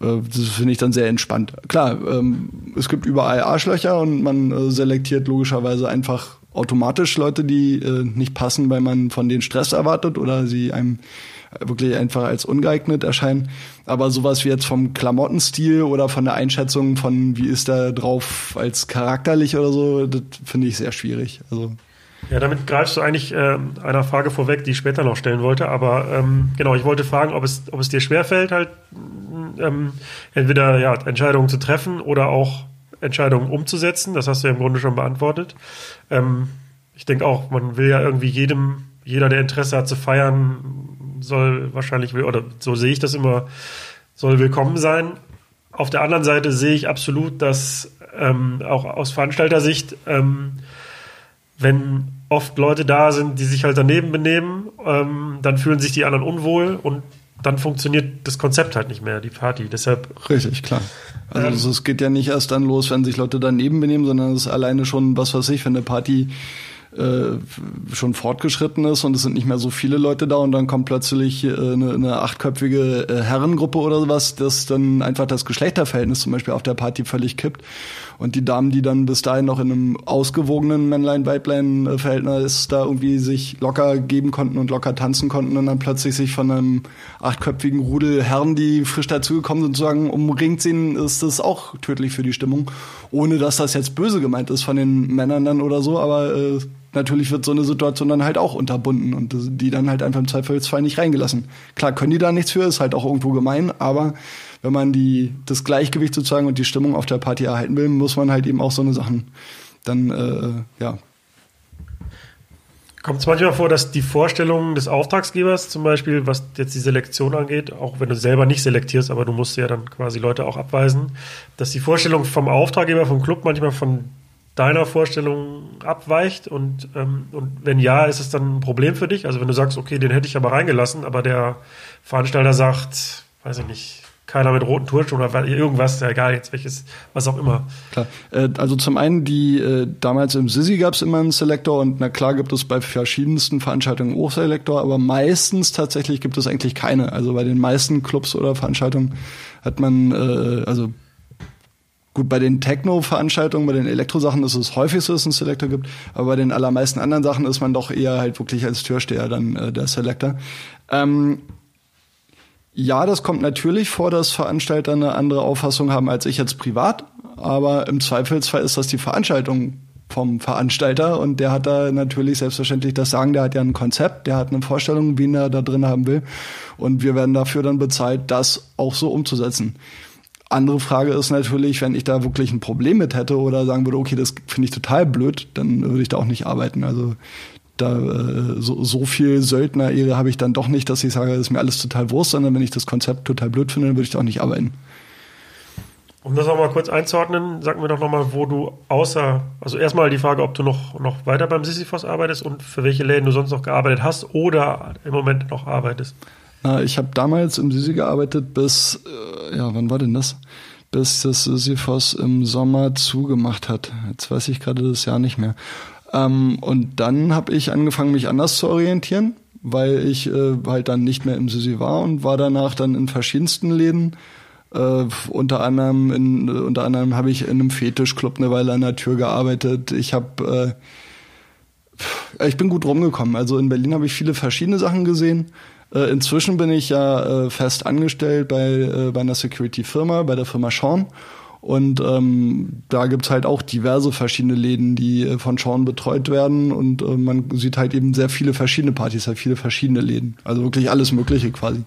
Äh, das finde ich dann sehr entspannt. Klar, ähm, es gibt überall Arschlöcher und man äh, selektiert logischerweise einfach automatisch Leute, die äh, nicht passen, weil man von denen Stress erwartet oder sie einem wirklich einfach als ungeeignet erscheinen. Aber sowas wie jetzt vom Klamottenstil oder von der Einschätzung von wie ist der drauf als charakterlich oder so, das finde ich sehr schwierig. Also ja, damit greifst du eigentlich äh, einer Frage vorweg, die ich später noch stellen wollte. Aber ähm, genau, ich wollte fragen, ob es, ob es dir schwerfällt, halt ähm, entweder ja, Entscheidungen zu treffen oder auch Entscheidungen umzusetzen. Das hast du ja im Grunde schon beantwortet. Ähm, ich denke auch, man will ja irgendwie jedem, jeder, der Interesse hat zu feiern, soll wahrscheinlich, oder so sehe ich das immer, soll willkommen sein. Auf der anderen Seite sehe ich absolut, dass ähm, auch aus Veranstaltersicht ähm, wenn oft Leute da sind, die sich halt daneben benehmen, ähm, dann fühlen sich die anderen unwohl und dann funktioniert das Konzept halt nicht mehr, die Party. Deshalb. Richtig, klar. Also ähm, es geht ja nicht erst dann los, wenn sich Leute daneben benehmen, sondern es ist alleine schon, was weiß ich, wenn eine Party äh, schon fortgeschritten ist und es sind nicht mehr so viele Leute da und dann kommt plötzlich äh, eine, eine achtköpfige äh, Herrengruppe oder sowas, das dann einfach das Geschlechterverhältnis zum Beispiel auf der Party völlig kippt. Und die Damen, die dann bis dahin noch in einem ausgewogenen Männlein-Weiblein-Verhältnis da irgendwie sich locker geben konnten und locker tanzen konnten und dann plötzlich sich von einem achtköpfigen Rudel Herren, die frisch dazugekommen sind, sozusagen umringt sehen, ist das auch tödlich für die Stimmung. Ohne dass das jetzt böse gemeint ist von den Männern dann oder so, aber äh, natürlich wird so eine Situation dann halt auch unterbunden und die dann halt einfach im Zweifelsfall nicht reingelassen. Klar können die da nichts für, ist halt auch irgendwo gemein, aber wenn man die, das Gleichgewicht sozusagen und die Stimmung auf der Party erhalten will, muss man halt eben auch so eine Sachen dann, äh, ja. Kommt es manchmal vor, dass die Vorstellungen des Auftragsgebers, zum Beispiel, was jetzt die Selektion angeht, auch wenn du selber nicht selektierst, aber du musst ja dann quasi Leute auch abweisen, dass die Vorstellung vom Auftraggeber, vom Club manchmal von deiner Vorstellung abweicht und, ähm, und wenn ja, ist es dann ein Problem für dich? Also wenn du sagst, okay, den hätte ich aber reingelassen, aber der Veranstalter sagt, weiß ich nicht, keiner mit roten Turnschuhen oder irgendwas, ja egal jetzt welches, was auch immer. Klar. Äh, also zum einen, die äh, damals im Sisi gab es immer einen Selektor und na klar gibt es bei verschiedensten Veranstaltungen auch Selektor, aber meistens tatsächlich gibt es eigentlich keine. Also bei den meisten Clubs oder Veranstaltungen hat man, äh, also Gut, bei den Techno-Veranstaltungen, bei den Elektro-Sachen ist es häufig so, dass es einen Selector gibt, aber bei den allermeisten anderen Sachen ist man doch eher halt wirklich als Türsteher dann äh, der Selector. Ähm, ja, das kommt natürlich vor, dass Veranstalter eine andere Auffassung haben als ich jetzt privat, aber im Zweifelsfall ist das die Veranstaltung vom Veranstalter. Und der hat da natürlich selbstverständlich das Sagen, der hat ja ein Konzept, der hat eine Vorstellung, wen er da drin haben will. Und wir werden dafür dann bezahlt, das auch so umzusetzen. Andere Frage ist natürlich, wenn ich da wirklich ein Problem mit hätte oder sagen würde, okay, das finde ich total blöd, dann würde ich da auch nicht arbeiten. Also da äh, so, so viel Söldner-Ehre habe ich dann doch nicht, dass ich sage, das ist mir alles total Wurst, sondern wenn ich das Konzept total blöd finde, dann würde ich da auch nicht arbeiten. Um das auch mal kurz einzuordnen, sag mir doch nochmal, wo du außer, also erstmal die Frage, ob du noch, noch weiter beim Sisyphos arbeitest und für welche Läden du sonst noch gearbeitet hast oder im Moment noch arbeitest. Na, ich habe damals im Sisi gearbeitet bis, äh, ja, wann war denn das? Bis das Sisyphos im Sommer zugemacht hat. Jetzt weiß ich gerade das Jahr nicht mehr. Ähm, und dann habe ich angefangen, mich anders zu orientieren, weil ich äh, halt dann nicht mehr im Sisi war und war danach dann in verschiedensten Läden. Äh, unter anderem in, unter anderem habe ich in einem Fetischclub eine Weile an der Tür gearbeitet. Ich habe äh, ich bin gut rumgekommen. Also in Berlin habe ich viele verschiedene Sachen gesehen. Äh, inzwischen bin ich ja äh, fest angestellt bei, äh, bei einer Security-Firma, bei der Firma Sean. Und ähm, da gibt's halt auch diverse verschiedene Läden, die äh, von Sean betreut werden. Und äh, man sieht halt eben sehr viele verschiedene Partys, halt viele verschiedene Läden. Also wirklich alles Mögliche quasi.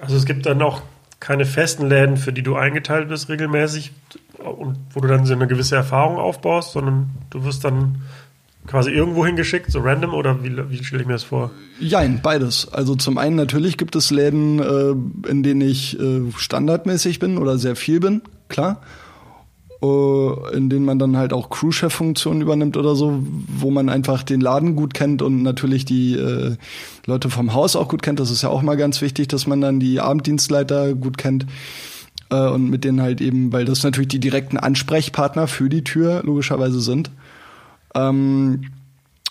Also es gibt dann auch keine festen Läden, für die du eingeteilt bist regelmäßig und wo du dann so eine gewisse Erfahrung aufbaust, sondern du wirst dann quasi irgendwo hingeschickt, so random oder wie, wie stelle ich mir das vor? Jein, beides. Also zum einen natürlich gibt es Läden, äh, in denen ich äh, standardmäßig bin oder sehr viel bin, klar. Äh, in denen man dann halt auch Crewchef-Funktionen übernimmt oder so, wo man einfach den Laden gut kennt und natürlich die äh, Leute vom Haus auch gut kennt. Das ist ja auch mal ganz wichtig, dass man dann die Abenddienstleiter gut kennt äh, und mit denen halt eben, weil das natürlich die direkten Ansprechpartner für die Tür logischerweise sind. Ähm,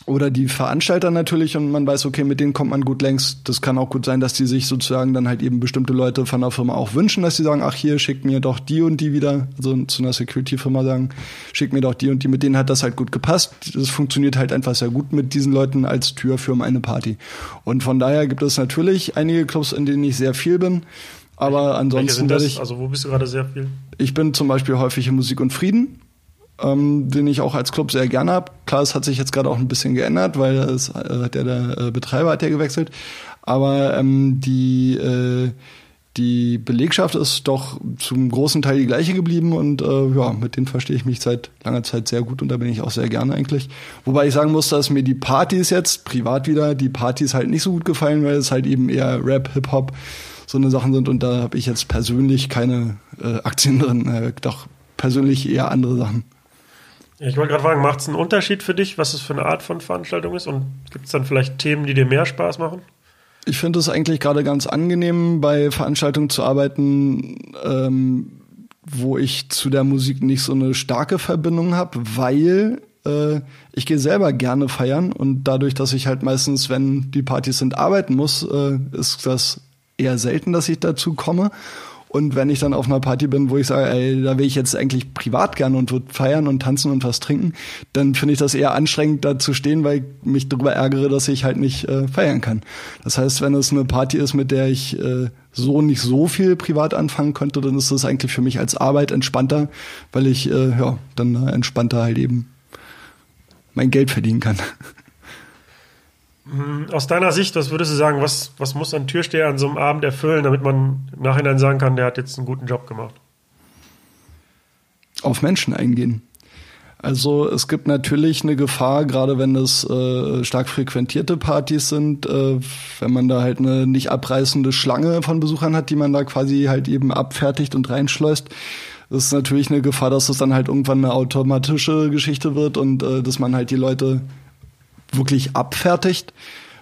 oder die Veranstalter natürlich und man weiß, okay, mit denen kommt man gut längst. Das kann auch gut sein, dass die sich sozusagen dann halt eben bestimmte Leute von der Firma auch wünschen, dass sie sagen, ach hier, schickt mir doch die und die wieder, also zu einer Security-Firma sagen, schickt mir doch die und die, mit denen hat das halt gut gepasst. Das funktioniert halt einfach sehr gut mit diesen Leuten als Tür für meine Party. Und von daher gibt es natürlich einige Clubs, in denen ich sehr viel bin. Aber ansonsten werde ich. Also wo bist du gerade sehr viel? Ich bin zum Beispiel häufig in Musik und Frieden ähm, den ich auch als Club sehr gerne habe. Klar, es hat sich jetzt gerade auch ein bisschen geändert, weil es, äh, der, der äh, Betreiber hat ja gewechselt. Aber ähm, die, äh, die Belegschaft ist doch zum großen Teil die gleiche geblieben und äh, ja, mit denen verstehe ich mich seit langer Zeit sehr gut und da bin ich auch sehr gerne eigentlich. Wobei ich sagen muss, dass mir die Partys jetzt, privat wieder, die Partys halt nicht so gut gefallen, weil es halt eben eher Rap, Hip-Hop, so eine Sachen sind und da habe ich jetzt persönlich keine äh, Aktien drin, äh, doch persönlich eher andere Sachen. Ich wollte gerade fragen, macht es einen Unterschied für dich, was es für eine Art von Veranstaltung ist? Und gibt es dann vielleicht Themen, die dir mehr Spaß machen? Ich finde es eigentlich gerade ganz angenehm, bei Veranstaltungen zu arbeiten, ähm, wo ich zu der Musik nicht so eine starke Verbindung habe, weil äh, ich gehe selber gerne feiern und dadurch, dass ich halt meistens, wenn die Partys sind, arbeiten muss, äh, ist das eher selten, dass ich dazu komme. Und wenn ich dann auf einer Party bin, wo ich sage, ey, da will ich jetzt eigentlich privat gerne und würde feiern und tanzen und was trinken, dann finde ich das eher anstrengend, da zu stehen, weil ich mich darüber ärgere, dass ich halt nicht äh, feiern kann. Das heißt, wenn es eine Party ist, mit der ich äh, so nicht so viel privat anfangen könnte, dann ist das eigentlich für mich als Arbeit entspannter, weil ich äh, ja dann entspannter halt eben mein Geld verdienen kann. Hm, aus deiner Sicht, was würdest du sagen, was, was muss ein Türsteher an so einem Abend erfüllen, damit man im Nachhinein sagen kann, der hat jetzt einen guten Job gemacht? Auf Menschen eingehen. Also es gibt natürlich eine Gefahr, gerade wenn es äh, stark frequentierte Partys sind, äh, wenn man da halt eine nicht abreißende Schlange von Besuchern hat, die man da quasi halt eben abfertigt und reinschleust. Ist natürlich eine Gefahr, dass es dann halt irgendwann eine automatische Geschichte wird und äh, dass man halt die Leute wirklich abfertigt.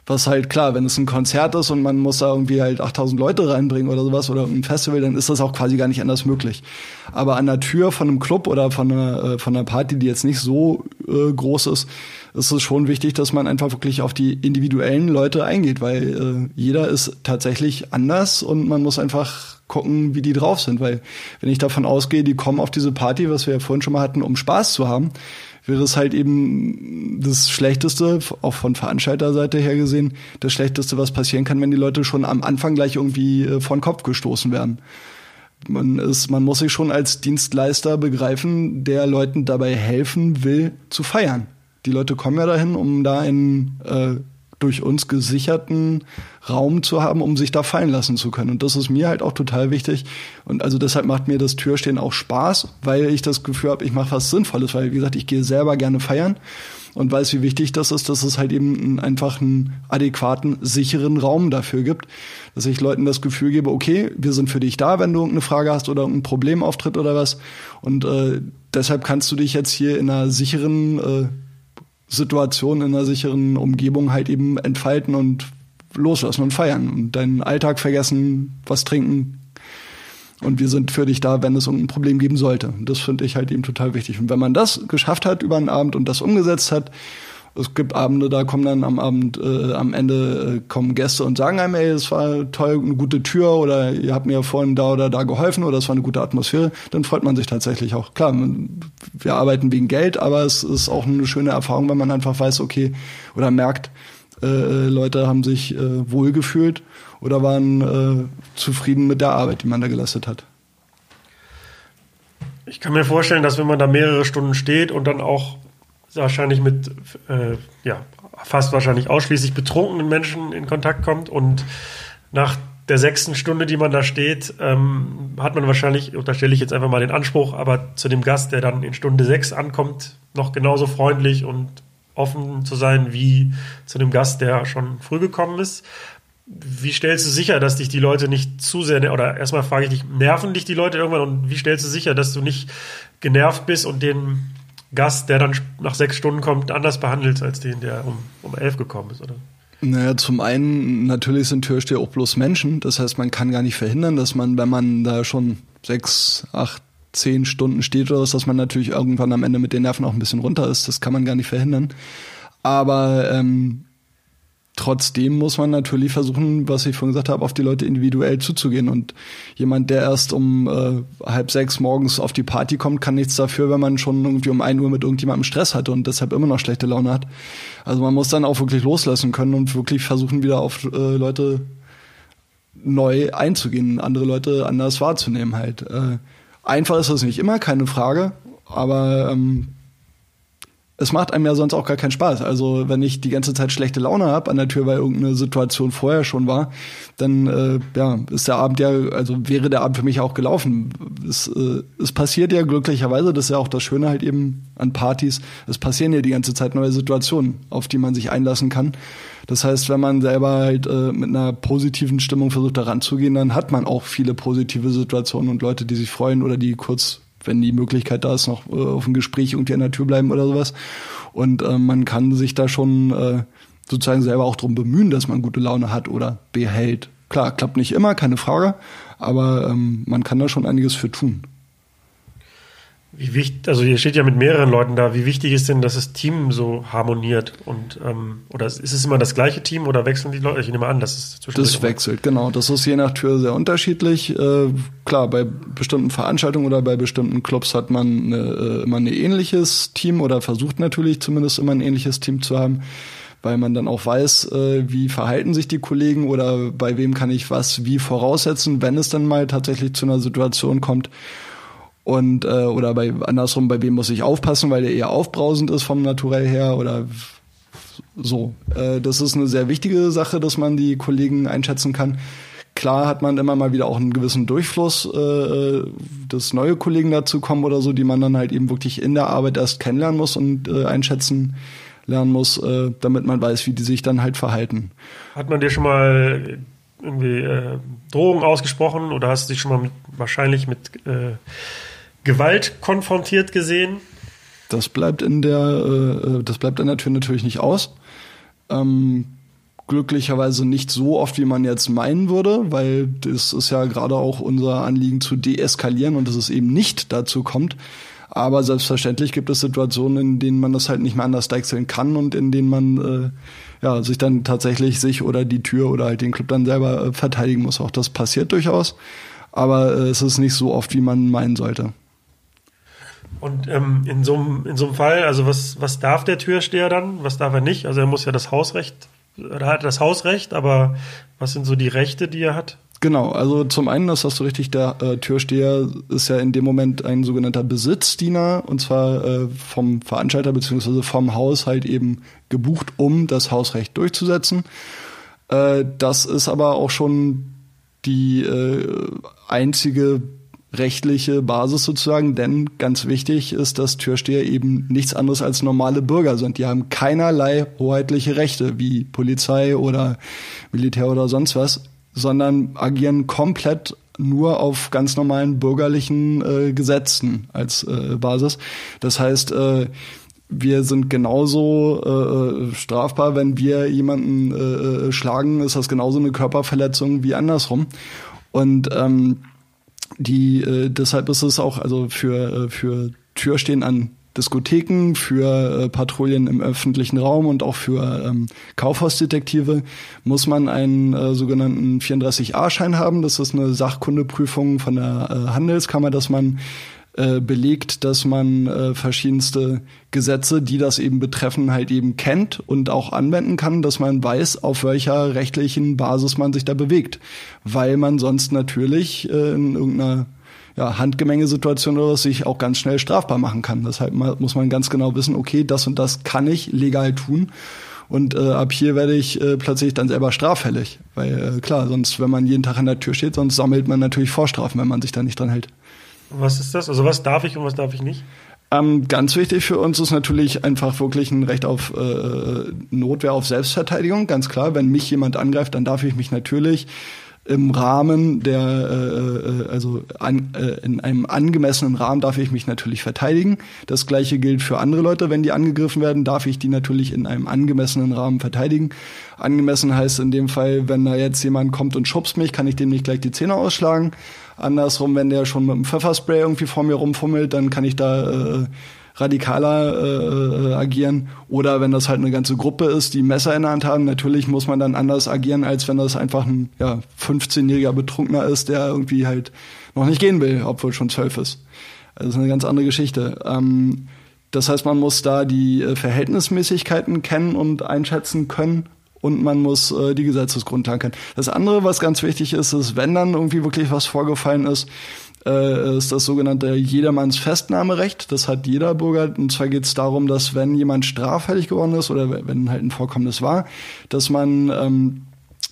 Was halt klar, wenn es ein Konzert ist und man muss da irgendwie halt 8000 Leute reinbringen oder sowas oder ein Festival, dann ist das auch quasi gar nicht anders möglich. Aber an der Tür von einem Club oder von einer, äh, von einer Party, die jetzt nicht so äh, groß ist, ist es schon wichtig, dass man einfach wirklich auf die individuellen Leute eingeht, weil äh, jeder ist tatsächlich anders und man muss einfach gucken, wie die drauf sind, weil wenn ich davon ausgehe, die kommen auf diese Party, was wir ja vorhin schon mal hatten, um Spaß zu haben, wäre es halt eben das Schlechteste, auch von Veranstalterseite her gesehen, das Schlechteste, was passieren kann, wenn die Leute schon am Anfang gleich irgendwie äh, vor den Kopf gestoßen werden. Man, ist, man muss sich schon als Dienstleister begreifen, der Leuten dabei helfen will, zu feiern. Die Leute kommen ja dahin, um da in äh, durch uns gesicherten Raum zu haben, um sich da fallen lassen zu können. Und das ist mir halt auch total wichtig. Und also deshalb macht mir das Türstehen auch Spaß, weil ich das Gefühl habe, ich mache was Sinnvolles, weil wie gesagt, ich gehe selber gerne feiern und weiß, wie wichtig das ist, dass es halt eben einfach einen adäquaten, sicheren Raum dafür gibt, dass ich Leuten das Gefühl gebe, okay, wir sind für dich da, wenn du irgendeine Frage hast oder ein Problem auftritt oder was. Und äh, deshalb kannst du dich jetzt hier in einer sicheren äh, Situation in einer sicheren Umgebung halt eben entfalten und loslassen und feiern und deinen Alltag vergessen, was trinken. Und wir sind für dich da, wenn es irgendein Problem geben sollte. Das finde ich halt eben total wichtig. Und wenn man das geschafft hat über einen Abend und das umgesetzt hat, es gibt Abende, da kommen dann am Abend, äh, am Ende äh, kommen Gäste und sagen einem, ey, es war toll, eine gute Tür oder ihr habt mir vorhin da oder da geholfen oder es war eine gute Atmosphäre, dann freut man sich tatsächlich auch. Klar, wir arbeiten wegen Geld, aber es ist auch eine schöne Erfahrung, wenn man einfach weiß, okay, oder merkt, äh, Leute haben sich äh, wohlgefühlt oder waren äh, zufrieden mit der Arbeit, die man da geleistet hat. Ich kann mir vorstellen, dass wenn man da mehrere Stunden steht und dann auch wahrscheinlich mit, äh, ja, fast wahrscheinlich ausschließlich betrunkenen Menschen in Kontakt kommt und nach der sechsten Stunde, die man da steht, ähm, hat man wahrscheinlich, unterstelle ich jetzt einfach mal den Anspruch, aber zu dem Gast, der dann in Stunde sechs ankommt, noch genauso freundlich und offen zu sein wie zu dem Gast, der schon früh gekommen ist. Wie stellst du sicher, dass dich die Leute nicht zu sehr, oder erstmal frage ich dich, nerven dich die Leute irgendwann und wie stellst du sicher, dass du nicht genervt bist und den Gast, der dann nach sechs Stunden kommt, anders behandelt als den, der um, um elf gekommen ist, oder? Naja, zum einen, natürlich sind Türsteher auch bloß Menschen. Das heißt, man kann gar nicht verhindern, dass man, wenn man da schon sechs, acht, zehn Stunden steht oder so, dass man natürlich irgendwann am Ende mit den Nerven auch ein bisschen runter ist. Das kann man gar nicht verhindern. Aber ähm, Trotzdem muss man natürlich versuchen, was ich vorhin gesagt habe, auf die Leute individuell zuzugehen. Und jemand, der erst um äh, halb sechs morgens auf die Party kommt, kann nichts dafür, wenn man schon irgendwie um ein Uhr mit irgendjemandem Stress hatte und deshalb immer noch schlechte Laune hat. Also man muss dann auch wirklich loslassen können und wirklich versuchen, wieder auf äh, Leute neu einzugehen, andere Leute anders wahrzunehmen halt. Äh, einfach ist das nicht immer, keine Frage. Aber ähm, es macht einem ja sonst auch gar keinen Spaß. Also wenn ich die ganze Zeit schlechte Laune habe an der Tür, weil irgendeine Situation vorher schon war, dann äh, ja, ist der Abend ja, also wäre der Abend für mich auch gelaufen. Es, äh, es passiert ja glücklicherweise, das ist ja auch das Schöne halt eben an Partys, es passieren ja die ganze Zeit neue Situationen, auf die man sich einlassen kann. Das heißt, wenn man selber halt äh, mit einer positiven Stimmung versucht, da ranzugehen, dann hat man auch viele positive Situationen und Leute, die sich freuen oder die kurz wenn die Möglichkeit da ist, noch äh, auf ein Gespräch irgendwie an der Tür bleiben oder sowas. Und äh, man kann sich da schon äh, sozusagen selber auch drum bemühen, dass man gute Laune hat oder behält. Klar, klappt nicht immer, keine Frage, aber ähm, man kann da schon einiges für tun. Wie wichtig, also ihr steht ja mit mehreren Leuten da. Wie wichtig ist denn, dass das Team so harmoniert? Und ähm, oder ist es immer das gleiche Team oder wechseln die Leute? Ich nehme an, dass es zwischen Das wechselt, genau. Das ist je nach Tür sehr unterschiedlich. Äh, klar, bei bestimmten Veranstaltungen oder bei bestimmten Clubs hat man eine, äh, immer ein ähnliches Team oder versucht natürlich zumindest immer ein ähnliches Team zu haben weil man dann auch weiß, äh, wie verhalten sich die Kollegen oder bei wem kann ich was wie voraussetzen, wenn es dann mal tatsächlich zu einer Situation kommt und äh, oder bei andersrum, bei wem muss ich aufpassen, weil der eher aufbrausend ist vom Naturell her oder so. Äh, das ist eine sehr wichtige Sache, dass man die Kollegen einschätzen kann. Klar hat man immer mal wieder auch einen gewissen Durchfluss, äh, dass neue Kollegen dazu kommen oder so, die man dann halt eben wirklich in der Arbeit erst kennenlernen muss und äh, einschätzen lernen muss, äh, damit man weiß, wie die sich dann halt verhalten. Hat man dir schon mal irgendwie äh, Drohungen ausgesprochen oder hast du dich schon mal mit, wahrscheinlich mit äh, Gewalt konfrontiert gesehen? Das bleibt in der, äh, das bleibt an der Tür natürlich nicht aus. Ähm, glücklicherweise nicht so oft, wie man jetzt meinen würde, weil das ist ja gerade auch unser Anliegen zu deeskalieren und dass es eben nicht dazu kommt. Aber selbstverständlich gibt es Situationen, in denen man das halt nicht mehr anders deichseln kann und in denen man äh, ja, sich dann tatsächlich sich oder die Tür oder halt den Club dann selber äh, verteidigen muss. Auch das passiert durchaus. Aber äh, es ist nicht so oft, wie man meinen sollte. Und ähm, in, so einem, in so einem Fall, also was, was darf der Türsteher dann? Was darf er nicht? Also er muss ja das Hausrecht, er hat das Hausrecht, aber was sind so die Rechte, die er hat? Genau, also zum einen, das hast du richtig, der äh, Türsteher ist ja in dem Moment ein sogenannter Besitzdiener und zwar äh, vom Veranstalter beziehungsweise vom Haus halt eben gebucht, um das Hausrecht durchzusetzen. Äh, das ist aber auch schon die äh, einzige rechtliche Basis sozusagen, denn ganz wichtig ist, dass Türsteher eben nichts anderes als normale Bürger sind. Die haben keinerlei hoheitliche Rechte wie Polizei oder Militär oder sonst was, sondern agieren komplett nur auf ganz normalen bürgerlichen äh, Gesetzen als äh, Basis. Das heißt, äh, wir sind genauso äh, strafbar, wenn wir jemanden äh, schlagen, ist das genauso eine Körperverletzung wie andersrum. Und ähm, die äh, deshalb ist es auch also für äh, für Türstehen an Diskotheken, für äh, Patrouillen im öffentlichen Raum und auch für ähm, Kaufhausdetektive muss man einen äh, sogenannten 34a-Schein haben. Das ist eine Sachkundeprüfung von der äh, Handelskammer, dass man äh, belegt, dass man äh, verschiedenste Gesetze, die das eben betreffen, halt eben kennt und auch anwenden kann, dass man weiß, auf welcher rechtlichen Basis man sich da bewegt. Weil man sonst natürlich äh, in irgendeiner ja, Handgemenge-Situation oder was sich auch ganz schnell strafbar machen kann. Deshalb muss man ganz genau wissen, okay, das und das kann ich legal tun. Und äh, ab hier werde ich äh, plötzlich dann selber straffällig. Weil äh, klar, sonst, wenn man jeden Tag an der Tür steht, sonst sammelt man natürlich Vorstrafen, wenn man sich da nicht dran hält. Was ist das? Also was darf ich und was darf ich nicht? Ähm, ganz wichtig für uns ist natürlich einfach wirklich ein Recht auf äh, Notwehr, auf Selbstverteidigung. Ganz klar, wenn mich jemand angreift, dann darf ich mich natürlich im Rahmen der, äh, äh, also an, äh, in einem angemessenen Rahmen darf ich mich natürlich verteidigen. Das gleiche gilt für andere Leute. Wenn die angegriffen werden, darf ich die natürlich in einem angemessenen Rahmen verteidigen. Angemessen heißt in dem Fall, wenn da jetzt jemand kommt und schubst mich, kann ich dem nicht gleich die Zähne ausschlagen. Andersrum, wenn der schon mit dem Pfefferspray irgendwie vor mir rumfummelt, dann kann ich da äh, radikaler äh, äh, agieren. Oder wenn das halt eine ganze Gruppe ist, die Messer in der Hand haben, natürlich muss man dann anders agieren, als wenn das einfach ein ja, 15-jähriger Betrunkener ist, der irgendwie halt noch nicht gehen will, obwohl schon zwölf ist. Also das ist eine ganz andere Geschichte. Ähm, das heißt, man muss da die äh, Verhältnismäßigkeiten kennen und einschätzen können und man muss äh, die Gesetzesgrundlagen kennen. Das andere, was ganz wichtig ist, ist, wenn dann irgendwie wirklich was vorgefallen ist, äh, ist das sogenannte Jedermanns Festnahmerecht. Das hat jeder Bürger. Und zwar geht es darum, dass wenn jemand straffällig geworden ist oder wenn halt ein Vorkommnis war, dass man ähm,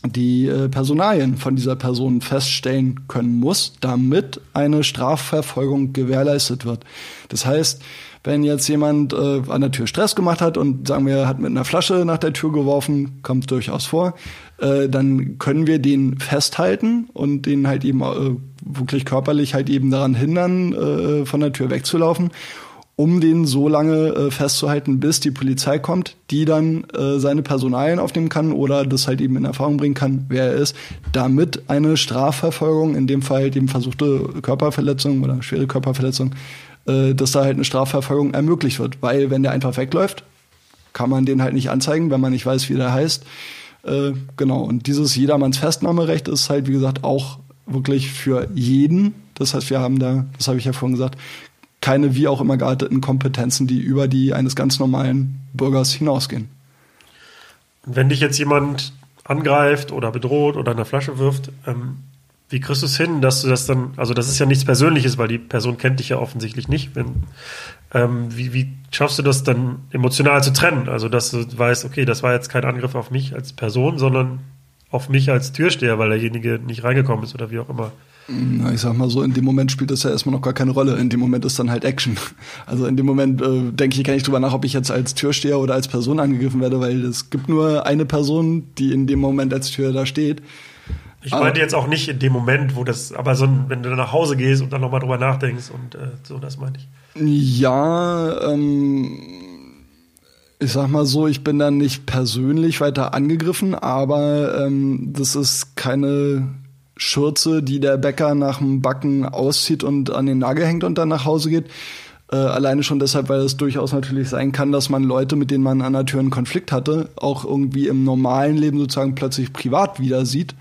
die äh, Personalien von dieser Person feststellen können muss, damit eine Strafverfolgung gewährleistet wird. Das heißt, wenn jetzt jemand äh, an der Tür Stress gemacht hat und sagen wir, hat mit einer Flasche nach der Tür geworfen, kommt durchaus vor, äh, dann können wir den festhalten und den halt eben äh, wirklich körperlich halt eben daran hindern, äh, von der Tür wegzulaufen um den so lange äh, festzuhalten, bis die Polizei kommt, die dann äh, seine Personalien aufnehmen kann oder das halt eben in Erfahrung bringen kann, wer er ist, damit eine Strafverfolgung, in dem Fall halt eben versuchte Körperverletzung oder schwere Körperverletzung, dass da halt eine Strafverfolgung ermöglicht wird. Weil wenn der einfach wegläuft, kann man den halt nicht anzeigen, wenn man nicht weiß, wie der heißt. Äh, genau, und dieses Jedermanns Festnahmerecht ist halt, wie gesagt, auch wirklich für jeden. Das heißt, wir haben da, das habe ich ja vorhin gesagt, keine wie auch immer gearteten Kompetenzen, die über die eines ganz normalen Bürgers hinausgehen. Wenn dich jetzt jemand angreift oder bedroht oder eine Flasche wirft, ähm, wie kriegst du es hin, dass du das dann, also das ist ja nichts Persönliches, weil die Person kennt dich ja offensichtlich nicht. Wenn, ähm, wie, wie schaffst du das dann emotional zu trennen? Also dass du weißt, okay, das war jetzt kein Angriff auf mich als Person, sondern auf mich als Türsteher, weil derjenige nicht reingekommen ist oder wie auch immer. Na, ich sag mal so, in dem Moment spielt das ja erstmal noch gar keine Rolle. In dem Moment ist dann halt Action. *laughs* Also in dem Moment äh, denke ich gar nicht drüber nach, ob ich jetzt als Türsteher oder als Person angegriffen werde, weil es gibt nur eine Person, die in dem Moment als Tür da steht. Ich meinte jetzt auch nicht in dem Moment, wo das, aber so, wenn du nach Hause gehst und dann nochmal drüber nachdenkst und äh, so, das meinte ich. Ja, ähm, Ich sag mal so, ich bin dann nicht persönlich weiter angegriffen, aber ähm, das ist keine Schürze, die der Bäcker nach dem Backen auszieht und an den Nagel hängt und dann nach Hause geht. Äh, alleine schon deshalb, weil es durchaus natürlich sein kann, dass man Leute, mit denen man an der Tür einen Konflikt hatte, auch irgendwie im normalen Leben sozusagen plötzlich privat wieder sieht.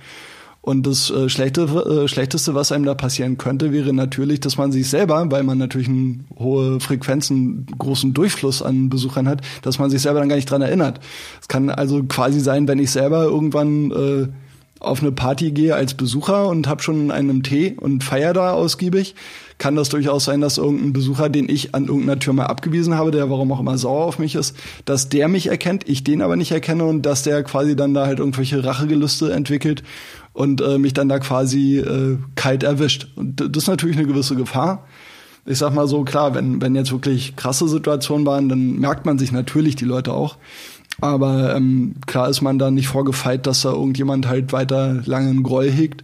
Und das äh, Schlechte, äh, Schlechteste, was einem da passieren könnte, wäre natürlich, dass man sich selber, weil man natürlich eine hohe Frequenz, einen großen Durchfluss an Besuchern hat, dass man sich selber dann gar nicht dran erinnert. Es kann also quasi sein, wenn ich selber irgendwann äh, auf eine Party gehe als Besucher und habe schon einen Tee und feier da ausgiebig, kann das durchaus sein, dass irgendein Besucher, den ich an irgendeiner Tür mal abgewiesen habe, der warum auch immer sauer auf mich ist, dass der mich erkennt, ich den aber nicht erkenne und dass der quasi dann da halt irgendwelche Rachegelüste entwickelt und äh, mich dann da quasi äh, kalt erwischt. Und das ist natürlich eine gewisse Gefahr. Ich sag mal so, klar, wenn, wenn jetzt wirklich krasse Situationen waren, dann merkt man sich natürlich die Leute auch. Aber ähm, klar ist man da nicht vorgefeit, dass da irgendjemand halt weiter lange einen Groll hegt.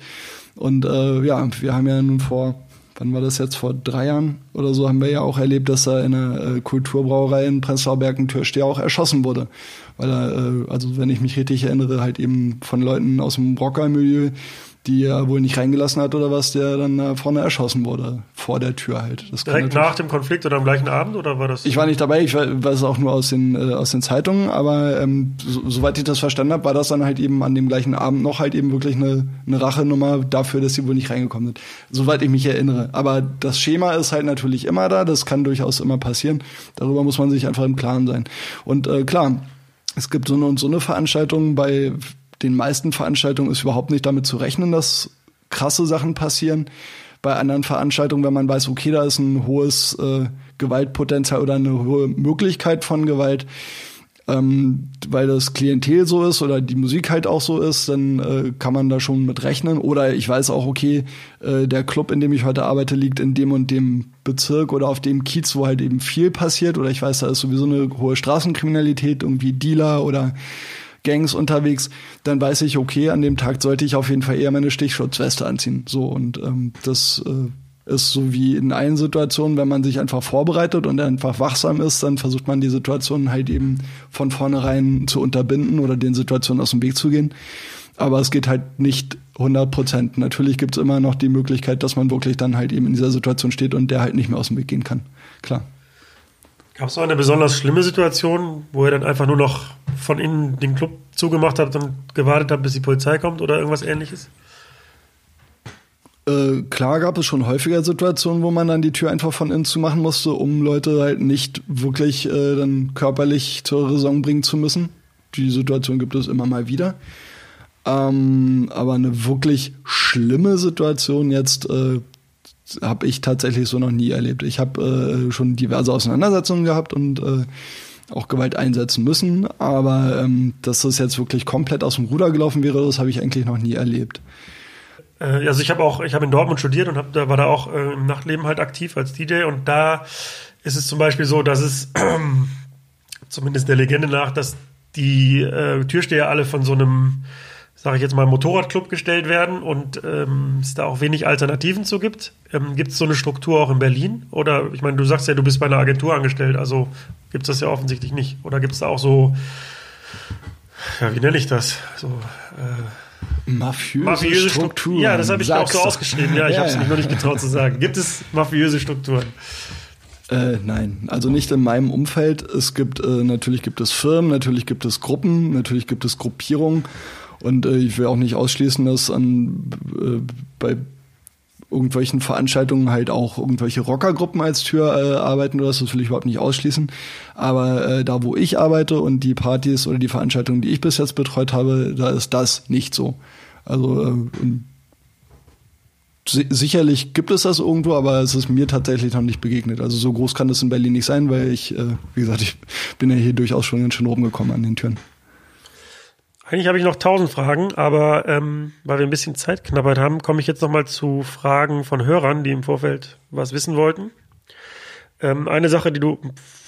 Und äh, ja, wir haben ja nun vor, wann war das jetzt, vor drei Jahren oder so, haben wir ja auch erlebt, dass da in der äh, Kulturbrauerei in Prenzlauer Berg ein Türsteher auch erschossen wurde. Weil er, äh, also wenn ich mich richtig erinnere, halt eben von Leuten aus dem Rocker-Milieu die er wohl nicht reingelassen hat oder was, der dann da vorne erschossen wurde, vor der Tür halt. Das Direkt nach dem Konflikt oder am gleichen Abend oder war das? Ich war nicht dabei, ich weiß es auch nur aus den, äh, aus den Zeitungen, aber ähm, so, soweit ich das verstanden habe, war das dann halt eben an dem gleichen Abend noch halt eben wirklich eine, eine Rachenummer dafür, dass sie wohl nicht reingekommen sind. Soweit ich mich erinnere. Aber das Schema ist halt natürlich immer da, das kann durchaus immer passieren. Darüber muss man sich einfach im Klaren sein. Und äh, klar, es gibt so eine und so eine Veranstaltung bei den meisten Veranstaltungen ist überhaupt nicht damit zu rechnen, dass krasse Sachen passieren. Bei anderen Veranstaltungen, wenn man weiß, okay, da ist ein hohes äh, Gewaltpotenzial oder eine hohe Möglichkeit von Gewalt, ähm, weil das Klientel so ist oder die Musik halt auch so ist, dann äh, kann man da schon mit rechnen. Oder ich weiß auch, okay, äh, der Club, in dem ich heute arbeite, liegt in dem und dem Bezirk oder auf dem Kiez, wo halt eben viel passiert. Oder ich weiß, da ist sowieso eine hohe Straßenkriminalität, irgendwie Dealer oder Gangs unterwegs, dann weiß ich, okay, an dem Tag sollte ich auf jeden Fall eher meine Stichschutzweste anziehen. So und ähm, das äh, ist so wie in allen Situationen, wenn man sich einfach vorbereitet und einfach wachsam ist, dann versucht man die Situation halt eben von vornherein zu unterbinden oder den Situationen aus dem Weg zu gehen. Aber es geht halt nicht 100 Prozent. Natürlich gibt es immer noch die Möglichkeit, dass man wirklich dann halt eben in dieser Situation steht und der halt nicht mehr aus dem Weg gehen kann. Klar. Gab es noch eine besonders schlimme Situation, wo ihr dann einfach nur noch von innen den Club zugemacht habt und gewartet habt, bis die Polizei kommt oder irgendwas ähnliches? Äh, klar gab es schon häufiger Situationen, wo man dann die Tür einfach von innen zumachen musste, um Leute halt nicht wirklich äh, dann körperlich zur Raison bringen zu müssen. Die Situation gibt es immer mal wieder. Ähm, aber eine wirklich schlimme Situation jetzt äh, habe ich tatsächlich so noch nie erlebt. Ich habe äh, schon diverse Auseinandersetzungen gehabt und äh, auch Gewalt einsetzen müssen, aber ähm, dass das jetzt wirklich komplett aus dem Ruder gelaufen wäre, das habe ich eigentlich noch nie erlebt. Äh, also ich habe auch, ich habe in Dortmund studiert und hab, da war da auch äh, im Nachtleben halt aktiv als DJ und da ist es zum Beispiel so, dass es *clears throat* zumindest der Legende nach, dass die äh, Türsteher alle von so einem sage ich jetzt mal, Motorradclub gestellt werden und ähm, es da auch wenig Alternativen zu gibt. Ähm, gibt es so eine Struktur auch in Berlin? Oder ich meine, du sagst ja, du bist bei einer Agentur angestellt, also gibt es das ja offensichtlich nicht. Oder gibt es da auch so, ja, wie nenne ich das? So, äh, mafiöse, mafiöse Strukturen. Ja, das habe ich auch so ausgeschrieben. Ja, ich ja, habe es ja. mich noch nicht getraut zu sagen. Gibt es mafiöse Strukturen? Äh, nein, also nicht in meinem Umfeld. Es gibt äh, natürlich gibt es Firmen, natürlich gibt es Gruppen, natürlich gibt es Gruppierungen und äh, ich will auch nicht ausschließen, dass an, äh, bei irgendwelchen Veranstaltungen halt auch irgendwelche Rockergruppen als Tür äh, arbeiten oder das, das will ich überhaupt nicht ausschließen. Aber äh, da, wo ich arbeite und die Partys oder die Veranstaltungen, die ich bis jetzt betreut habe, da ist das nicht so. Also äh, si sicherlich gibt es das irgendwo, aber es ist mir tatsächlich noch nicht begegnet. Also so groß kann das in Berlin nicht sein, weil ich, äh, wie gesagt, ich bin ja hier durchaus schon ganz schön rumgekommen an den Türen. Eigentlich habe ich noch tausend Fragen, aber ähm, weil wir ein bisschen Zeitknappheit haben, komme ich jetzt nochmal zu Fragen von Hörern, die im Vorfeld was wissen wollten. Ähm, eine Sache, die du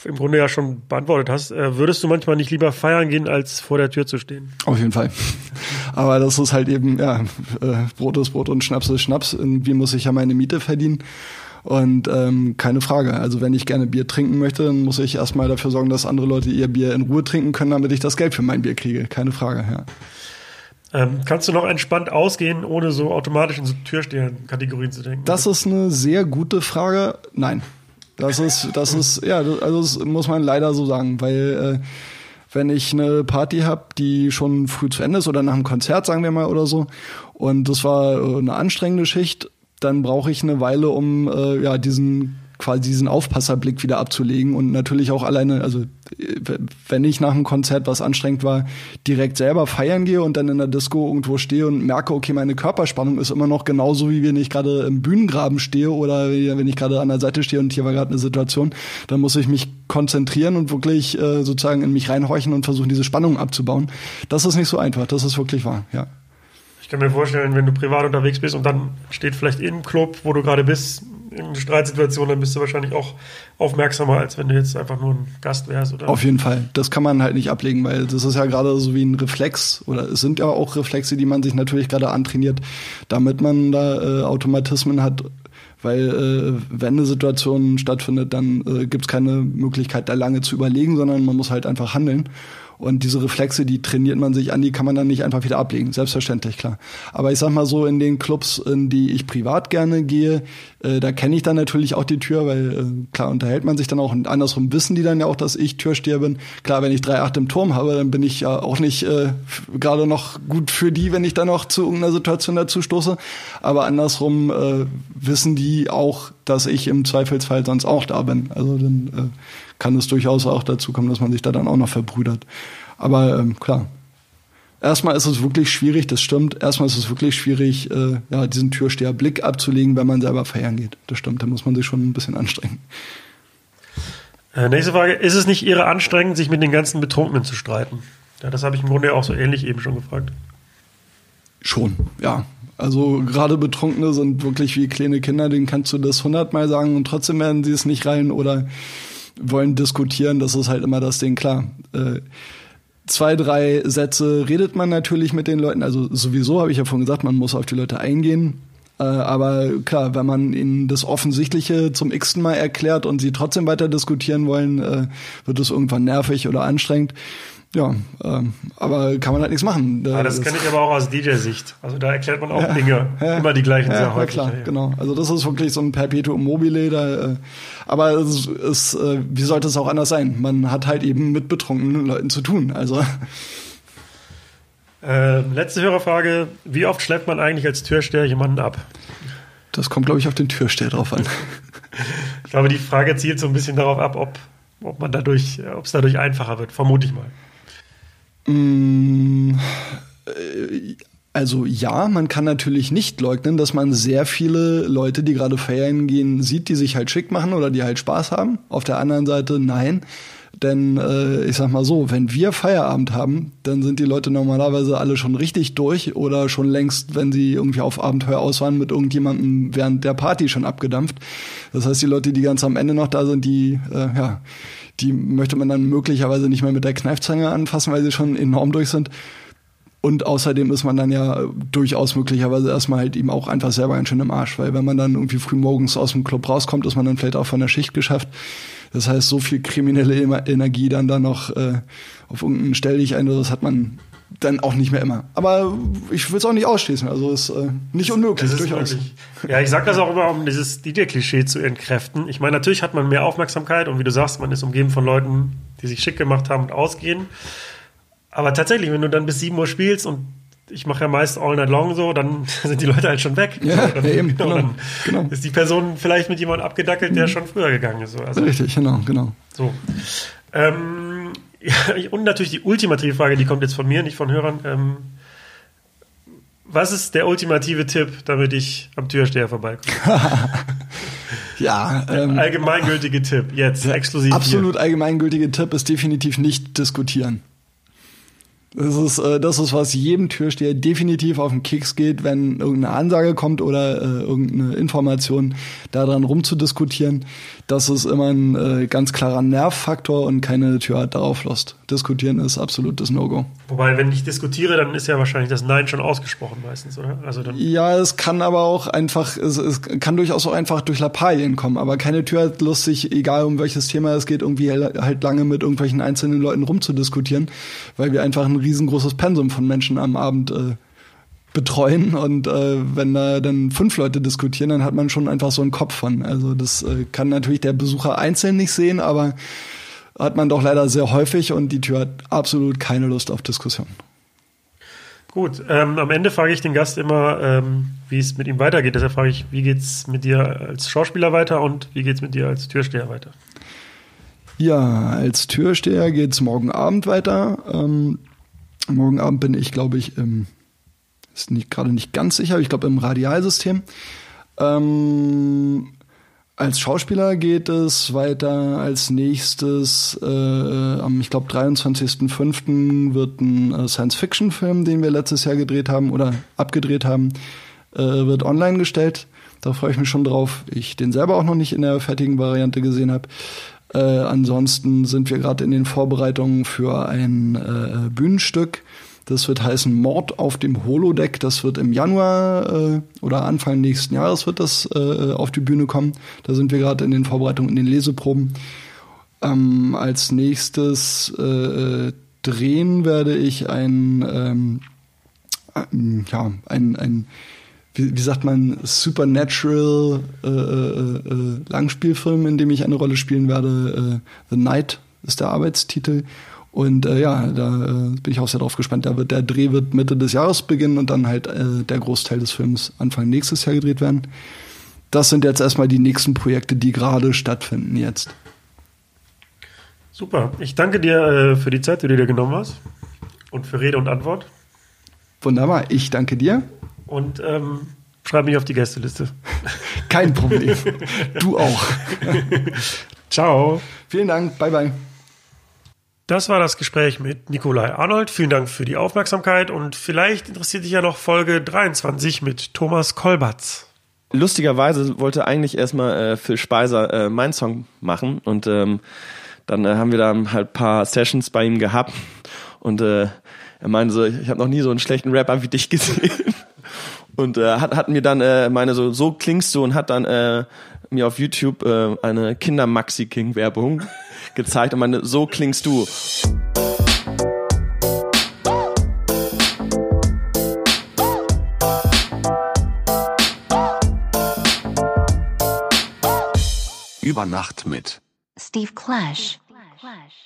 im Grunde ja schon beantwortet hast, äh, würdest du manchmal nicht lieber feiern gehen, als vor der Tür zu stehen? Auf jeden Fall. *laughs* Aber das ist halt eben, ja, äh, Brot ist Brot und Schnaps ist Schnaps. Irgendwie muss ich ja meine Miete verdienen. Und ähm, keine Frage. Also wenn ich gerne Bier trinken möchte, dann muss ich erstmal dafür sorgen, dass andere Leute ihr Bier in Ruhe trinken können, damit ich das Geld für mein Bier kriege. Keine Frage, ja. Ähm, kannst du noch entspannt ausgehen, ohne so automatisch in so Türstehern-Kategorien zu denken? Das ist eine sehr gute Frage. Nein. Das ist, das ist, ja, also das muss man leider so sagen, weil äh, wenn ich eine Party habe, die schon früh zu Ende ist oder nach einem Konzert, sagen wir mal, oder so, und das war äh, eine anstrengende Schicht, dann brauche ich eine Weile, um äh, ja diesen quasi diesen Aufpasserblick wieder abzulegen und natürlich auch alleine, also wenn ich nach einem Konzert, was anstrengend war, direkt selber feiern gehe und dann in der Disco irgendwo stehe und merke, okay, meine Körperspannung ist immer noch genauso, wie wenn ich gerade im Bühnengraben stehe oder wenn ich gerade an der Seite stehe und hier war gerade eine Situation, dann muss ich mich konzentrieren und wirklich äh, sozusagen in mich reinhorchen und versuchen, diese Spannung abzubauen. Das ist nicht so einfach, das ist wirklich wahr, ja. Ich kann mir vorstellen, wenn du privat unterwegs bist und dann steht vielleicht im Club, wo du gerade bist, in einer Streitsituation, dann bist du wahrscheinlich auch aufmerksamer, als wenn du jetzt einfach nur ein Gast wärst. Oder? Auf jeden Fall. Das kann man halt nicht ablegen, weil das ist ja gerade so wie ein Reflex oder es sind ja auch Reflexe, die man sich natürlich gerade antrainiert, damit man da äh, Automatismen hat. Weil äh, wenn eine Situation stattfindet, dann äh, gibt es keine Möglichkeit, da lange zu überlegen, sondern man muss halt einfach handeln. Und diese Reflexe, die trainiert man sich an, die kann man dann nicht einfach wieder ablegen. Selbstverständlich, klar. Aber ich sag mal so, in den Clubs, in die ich privat gerne gehe, äh, da kenne ich dann natürlich auch die Tür, weil äh, klar unterhält man sich dann auch und andersrum wissen die dann ja auch, dass ich Türsteher bin. Klar, wenn ich 3,8 im Turm habe, dann bin ich ja auch nicht äh, gerade noch gut für die, wenn ich dann noch zu irgendeiner Situation dazu stoße. Aber andersrum äh, wissen die auch, dass ich im Zweifelsfall sonst auch da bin. Also dann äh, kann es durchaus auch dazu kommen, dass man sich da dann auch noch verbrüdert. Aber ähm, klar. Erstmal ist es wirklich schwierig, das stimmt. Erstmal ist es wirklich schwierig, äh, ja, diesen Türsteherblick abzulegen, wenn man selber feiern geht. Das stimmt, da muss man sich schon ein bisschen anstrengen. Äh, nächste Frage. Ist es nicht Ihre anstrengend, sich mit den ganzen Betrunkenen zu streiten? Ja, das habe ich im Grunde auch so ähnlich eben schon gefragt. Schon, ja. Also gerade Betrunkene sind wirklich wie kleine Kinder, denen kannst du das hundertmal sagen und trotzdem werden sie es nicht rein oder wollen diskutieren, das ist halt immer das Ding, klar. Äh, zwei, drei Sätze redet man natürlich mit den Leuten, also sowieso habe ich ja vorhin gesagt, man muss auf die Leute eingehen. Äh, aber klar, wenn man ihnen das Offensichtliche zum x-ten Mal erklärt und sie trotzdem weiter diskutieren wollen, äh, wird es irgendwann nervig oder anstrengend. Ja, ähm, aber kann man halt nichts machen. Ja, das, das kenne ich aber auch aus DJ-Sicht. Also da erklärt man auch ja, Dinge, ja, immer die gleichen sehr häufig. Ja, klar, genau. Also das ist wirklich so ein Perpetuum mobile. Da, äh, aber es ist, äh, wie sollte es auch anders sein? Man hat halt eben mit betrunkenen Leuten zu tun. Also äh, letzte Hörerfrage: Wie oft schleppt man eigentlich als Türsteher jemanden ab? Das kommt, glaube ich, auf den Türsteher drauf an. ich glaube, die Frage zielt so ein bisschen darauf ab, ob, ob man dadurch, ob es dadurch einfacher wird. Vermute ich mal. Mm, äh, also ja, man kann natürlich nicht leugnen, dass man sehr viele Leute, die gerade feiern gehen, sieht, die sich halt schick machen oder die halt Spaß haben. Auf der anderen Seite nein. Denn äh, ich sag mal so, wenn wir Feierabend haben, dann sind die Leute normalerweise alle schon richtig durch oder schon längst, wenn sie irgendwie auf Abenteuer aus waren, mit irgendjemandem während der Party schon abgedampft. Das heißt, die Leute, die ganz am Ende noch da sind, die äh, ja die möchte man dann möglicherweise nicht mehr mit der Kneifzange anfassen, weil sie schon enorm durch sind. Und außerdem ist man dann ja durchaus möglicherweise erstmal halt eben auch einfach selber ganz schön im Arsch, weil wenn man dann irgendwie früh morgens aus dem Club rauskommt, ist man dann vielleicht auch von der Schicht geschafft. Das heißt, so viel kriminelle Energie dann da noch äh, auf irgendeinen Stellig ein, das hat man dann auch nicht mehr immer. Aber ich will es auch nicht ausschließen. Also es ist äh, nicht unmöglich, ist durchaus. Möglich. Ja, ich sage das auch immer, um dieses DJ-Klischee zu entkräften. Ich meine, natürlich hat man mehr Aufmerksamkeit und wie du sagst, man ist umgeben von Leuten, die sich schick gemacht haben und ausgehen. Aber tatsächlich, wenn du dann bis 7 Uhr spielst und ich mache ja meist all night long so, dann *laughs* sind die Leute halt schon weg. Ja, dann, ja eben, genau, genau, genau. ist die Person vielleicht mit jemandem abgedackelt, der mhm. schon früher gegangen ist. Also, Richtig, genau, genau. So. Ähm, *laughs* und natürlich die ultimative Frage, die kommt jetzt von mir, nicht von Hörern. Ähm, was ist der ultimative Tipp, damit ich am Türsteher vorbeikomme? *laughs* ja, ähm, allgemeingültige Tipp, jetzt, exklusiv. Absolut hier. allgemeingültige Tipp ist definitiv nicht diskutieren. Das ist, äh, das ist, was jedem Türsteher definitiv auf den Keks geht, wenn irgendeine Ansage kommt oder äh, irgendeine Information, daran rumzudiskutieren. Das ist immer ein äh, ganz klarer Nervfaktor und keine Tür hat darauf Lust. Diskutieren ist absolutes No-Go. Wobei, wenn ich diskutiere, dann ist ja wahrscheinlich das Nein schon ausgesprochen meistens, oder? Also dann Ja, es kann aber auch einfach, es, es kann durchaus auch einfach durch Lappalien kommen, aber keine Tür hat Lust, sich, egal um welches Thema es geht, irgendwie halt lange mit irgendwelchen einzelnen Leuten rumzudiskutieren, weil wir einfach ein riesengroßes Pensum von Menschen am Abend äh, betreuen und äh, wenn da dann fünf Leute diskutieren, dann hat man schon einfach so einen Kopf von. Also das äh, kann natürlich der Besucher einzeln nicht sehen, aber hat man doch leider sehr häufig und die Tür hat absolut keine Lust auf Diskussion. Gut, ähm, am Ende frage ich den Gast immer, ähm, wie es mit ihm weitergeht. Deshalb frage ich, wie geht's mit dir als Schauspieler weiter und wie geht's mit dir als Türsteher weiter? Ja, als Türsteher geht's morgen Abend weiter. Ähm, morgen Abend bin ich, glaube ich, im, ist gerade nicht ganz sicher, ich glaube im Radialsystem. Ähm, als Schauspieler geht es weiter. Als nächstes, äh, am, ich glaube, 23.05. wird ein äh, Science-Fiction-Film, den wir letztes Jahr gedreht haben oder abgedreht haben, äh, wird online gestellt. Da freue ich mich schon drauf. Ich den selber auch noch nicht in der fertigen Variante gesehen habe. Äh, ansonsten sind wir gerade in den Vorbereitungen für ein äh, Bühnenstück. Das wird heißen Mord auf dem Holodeck. Das wird im Januar äh, oder Anfang nächsten Jahres wird das äh, auf die Bühne kommen. Da sind wir gerade in den Vorbereitungen, in den Leseproben. Ähm, als nächstes äh, drehen werde ich ein, ähm, äh, ja, ein, ein wie, wie sagt man, Supernatural äh, äh, äh, Langspielfilm, in dem ich eine Rolle spielen werde. Äh, The Night ist der Arbeitstitel. Und äh, ja, da äh, bin ich auch sehr drauf gespannt. Da wird der Dreh wird Mitte des Jahres beginnen und dann halt äh, der Großteil des Films Anfang nächstes Jahr gedreht werden. Das sind jetzt erstmal die nächsten Projekte, die gerade stattfinden jetzt. Super. Ich danke dir äh, für die Zeit, die du dir genommen hast und für Rede und Antwort. Wunderbar. Ich danke dir. Und ähm, schreib mich auf die Gästeliste. *laughs* Kein Problem. du auch. *laughs* Ciao. Vielen Dank. Bye, bye. Das war das Gespräch mit Nikolai Arnold. Vielen Dank für die Aufmerksamkeit und vielleicht interessiert dich ja noch Folge 23 mit Thomas Kolbatz. Lustigerweise wollte eigentlich erstmal äh, Phil Speiser äh, meinen Song machen und ähm, dann äh, haben wir da halt ein paar Sessions bei ihm gehabt und äh, er meinte so, ich habe noch nie so einen schlechten Rapper wie dich gesehen und äh, hat, hat mir dann äh, meine so so klingst du und hat dann äh, mir auf YouTube äh, eine Kinder Maxi King Werbung *laughs* gezeigt und meine so klingst du. Über Nacht mit Steve Clash. Clash.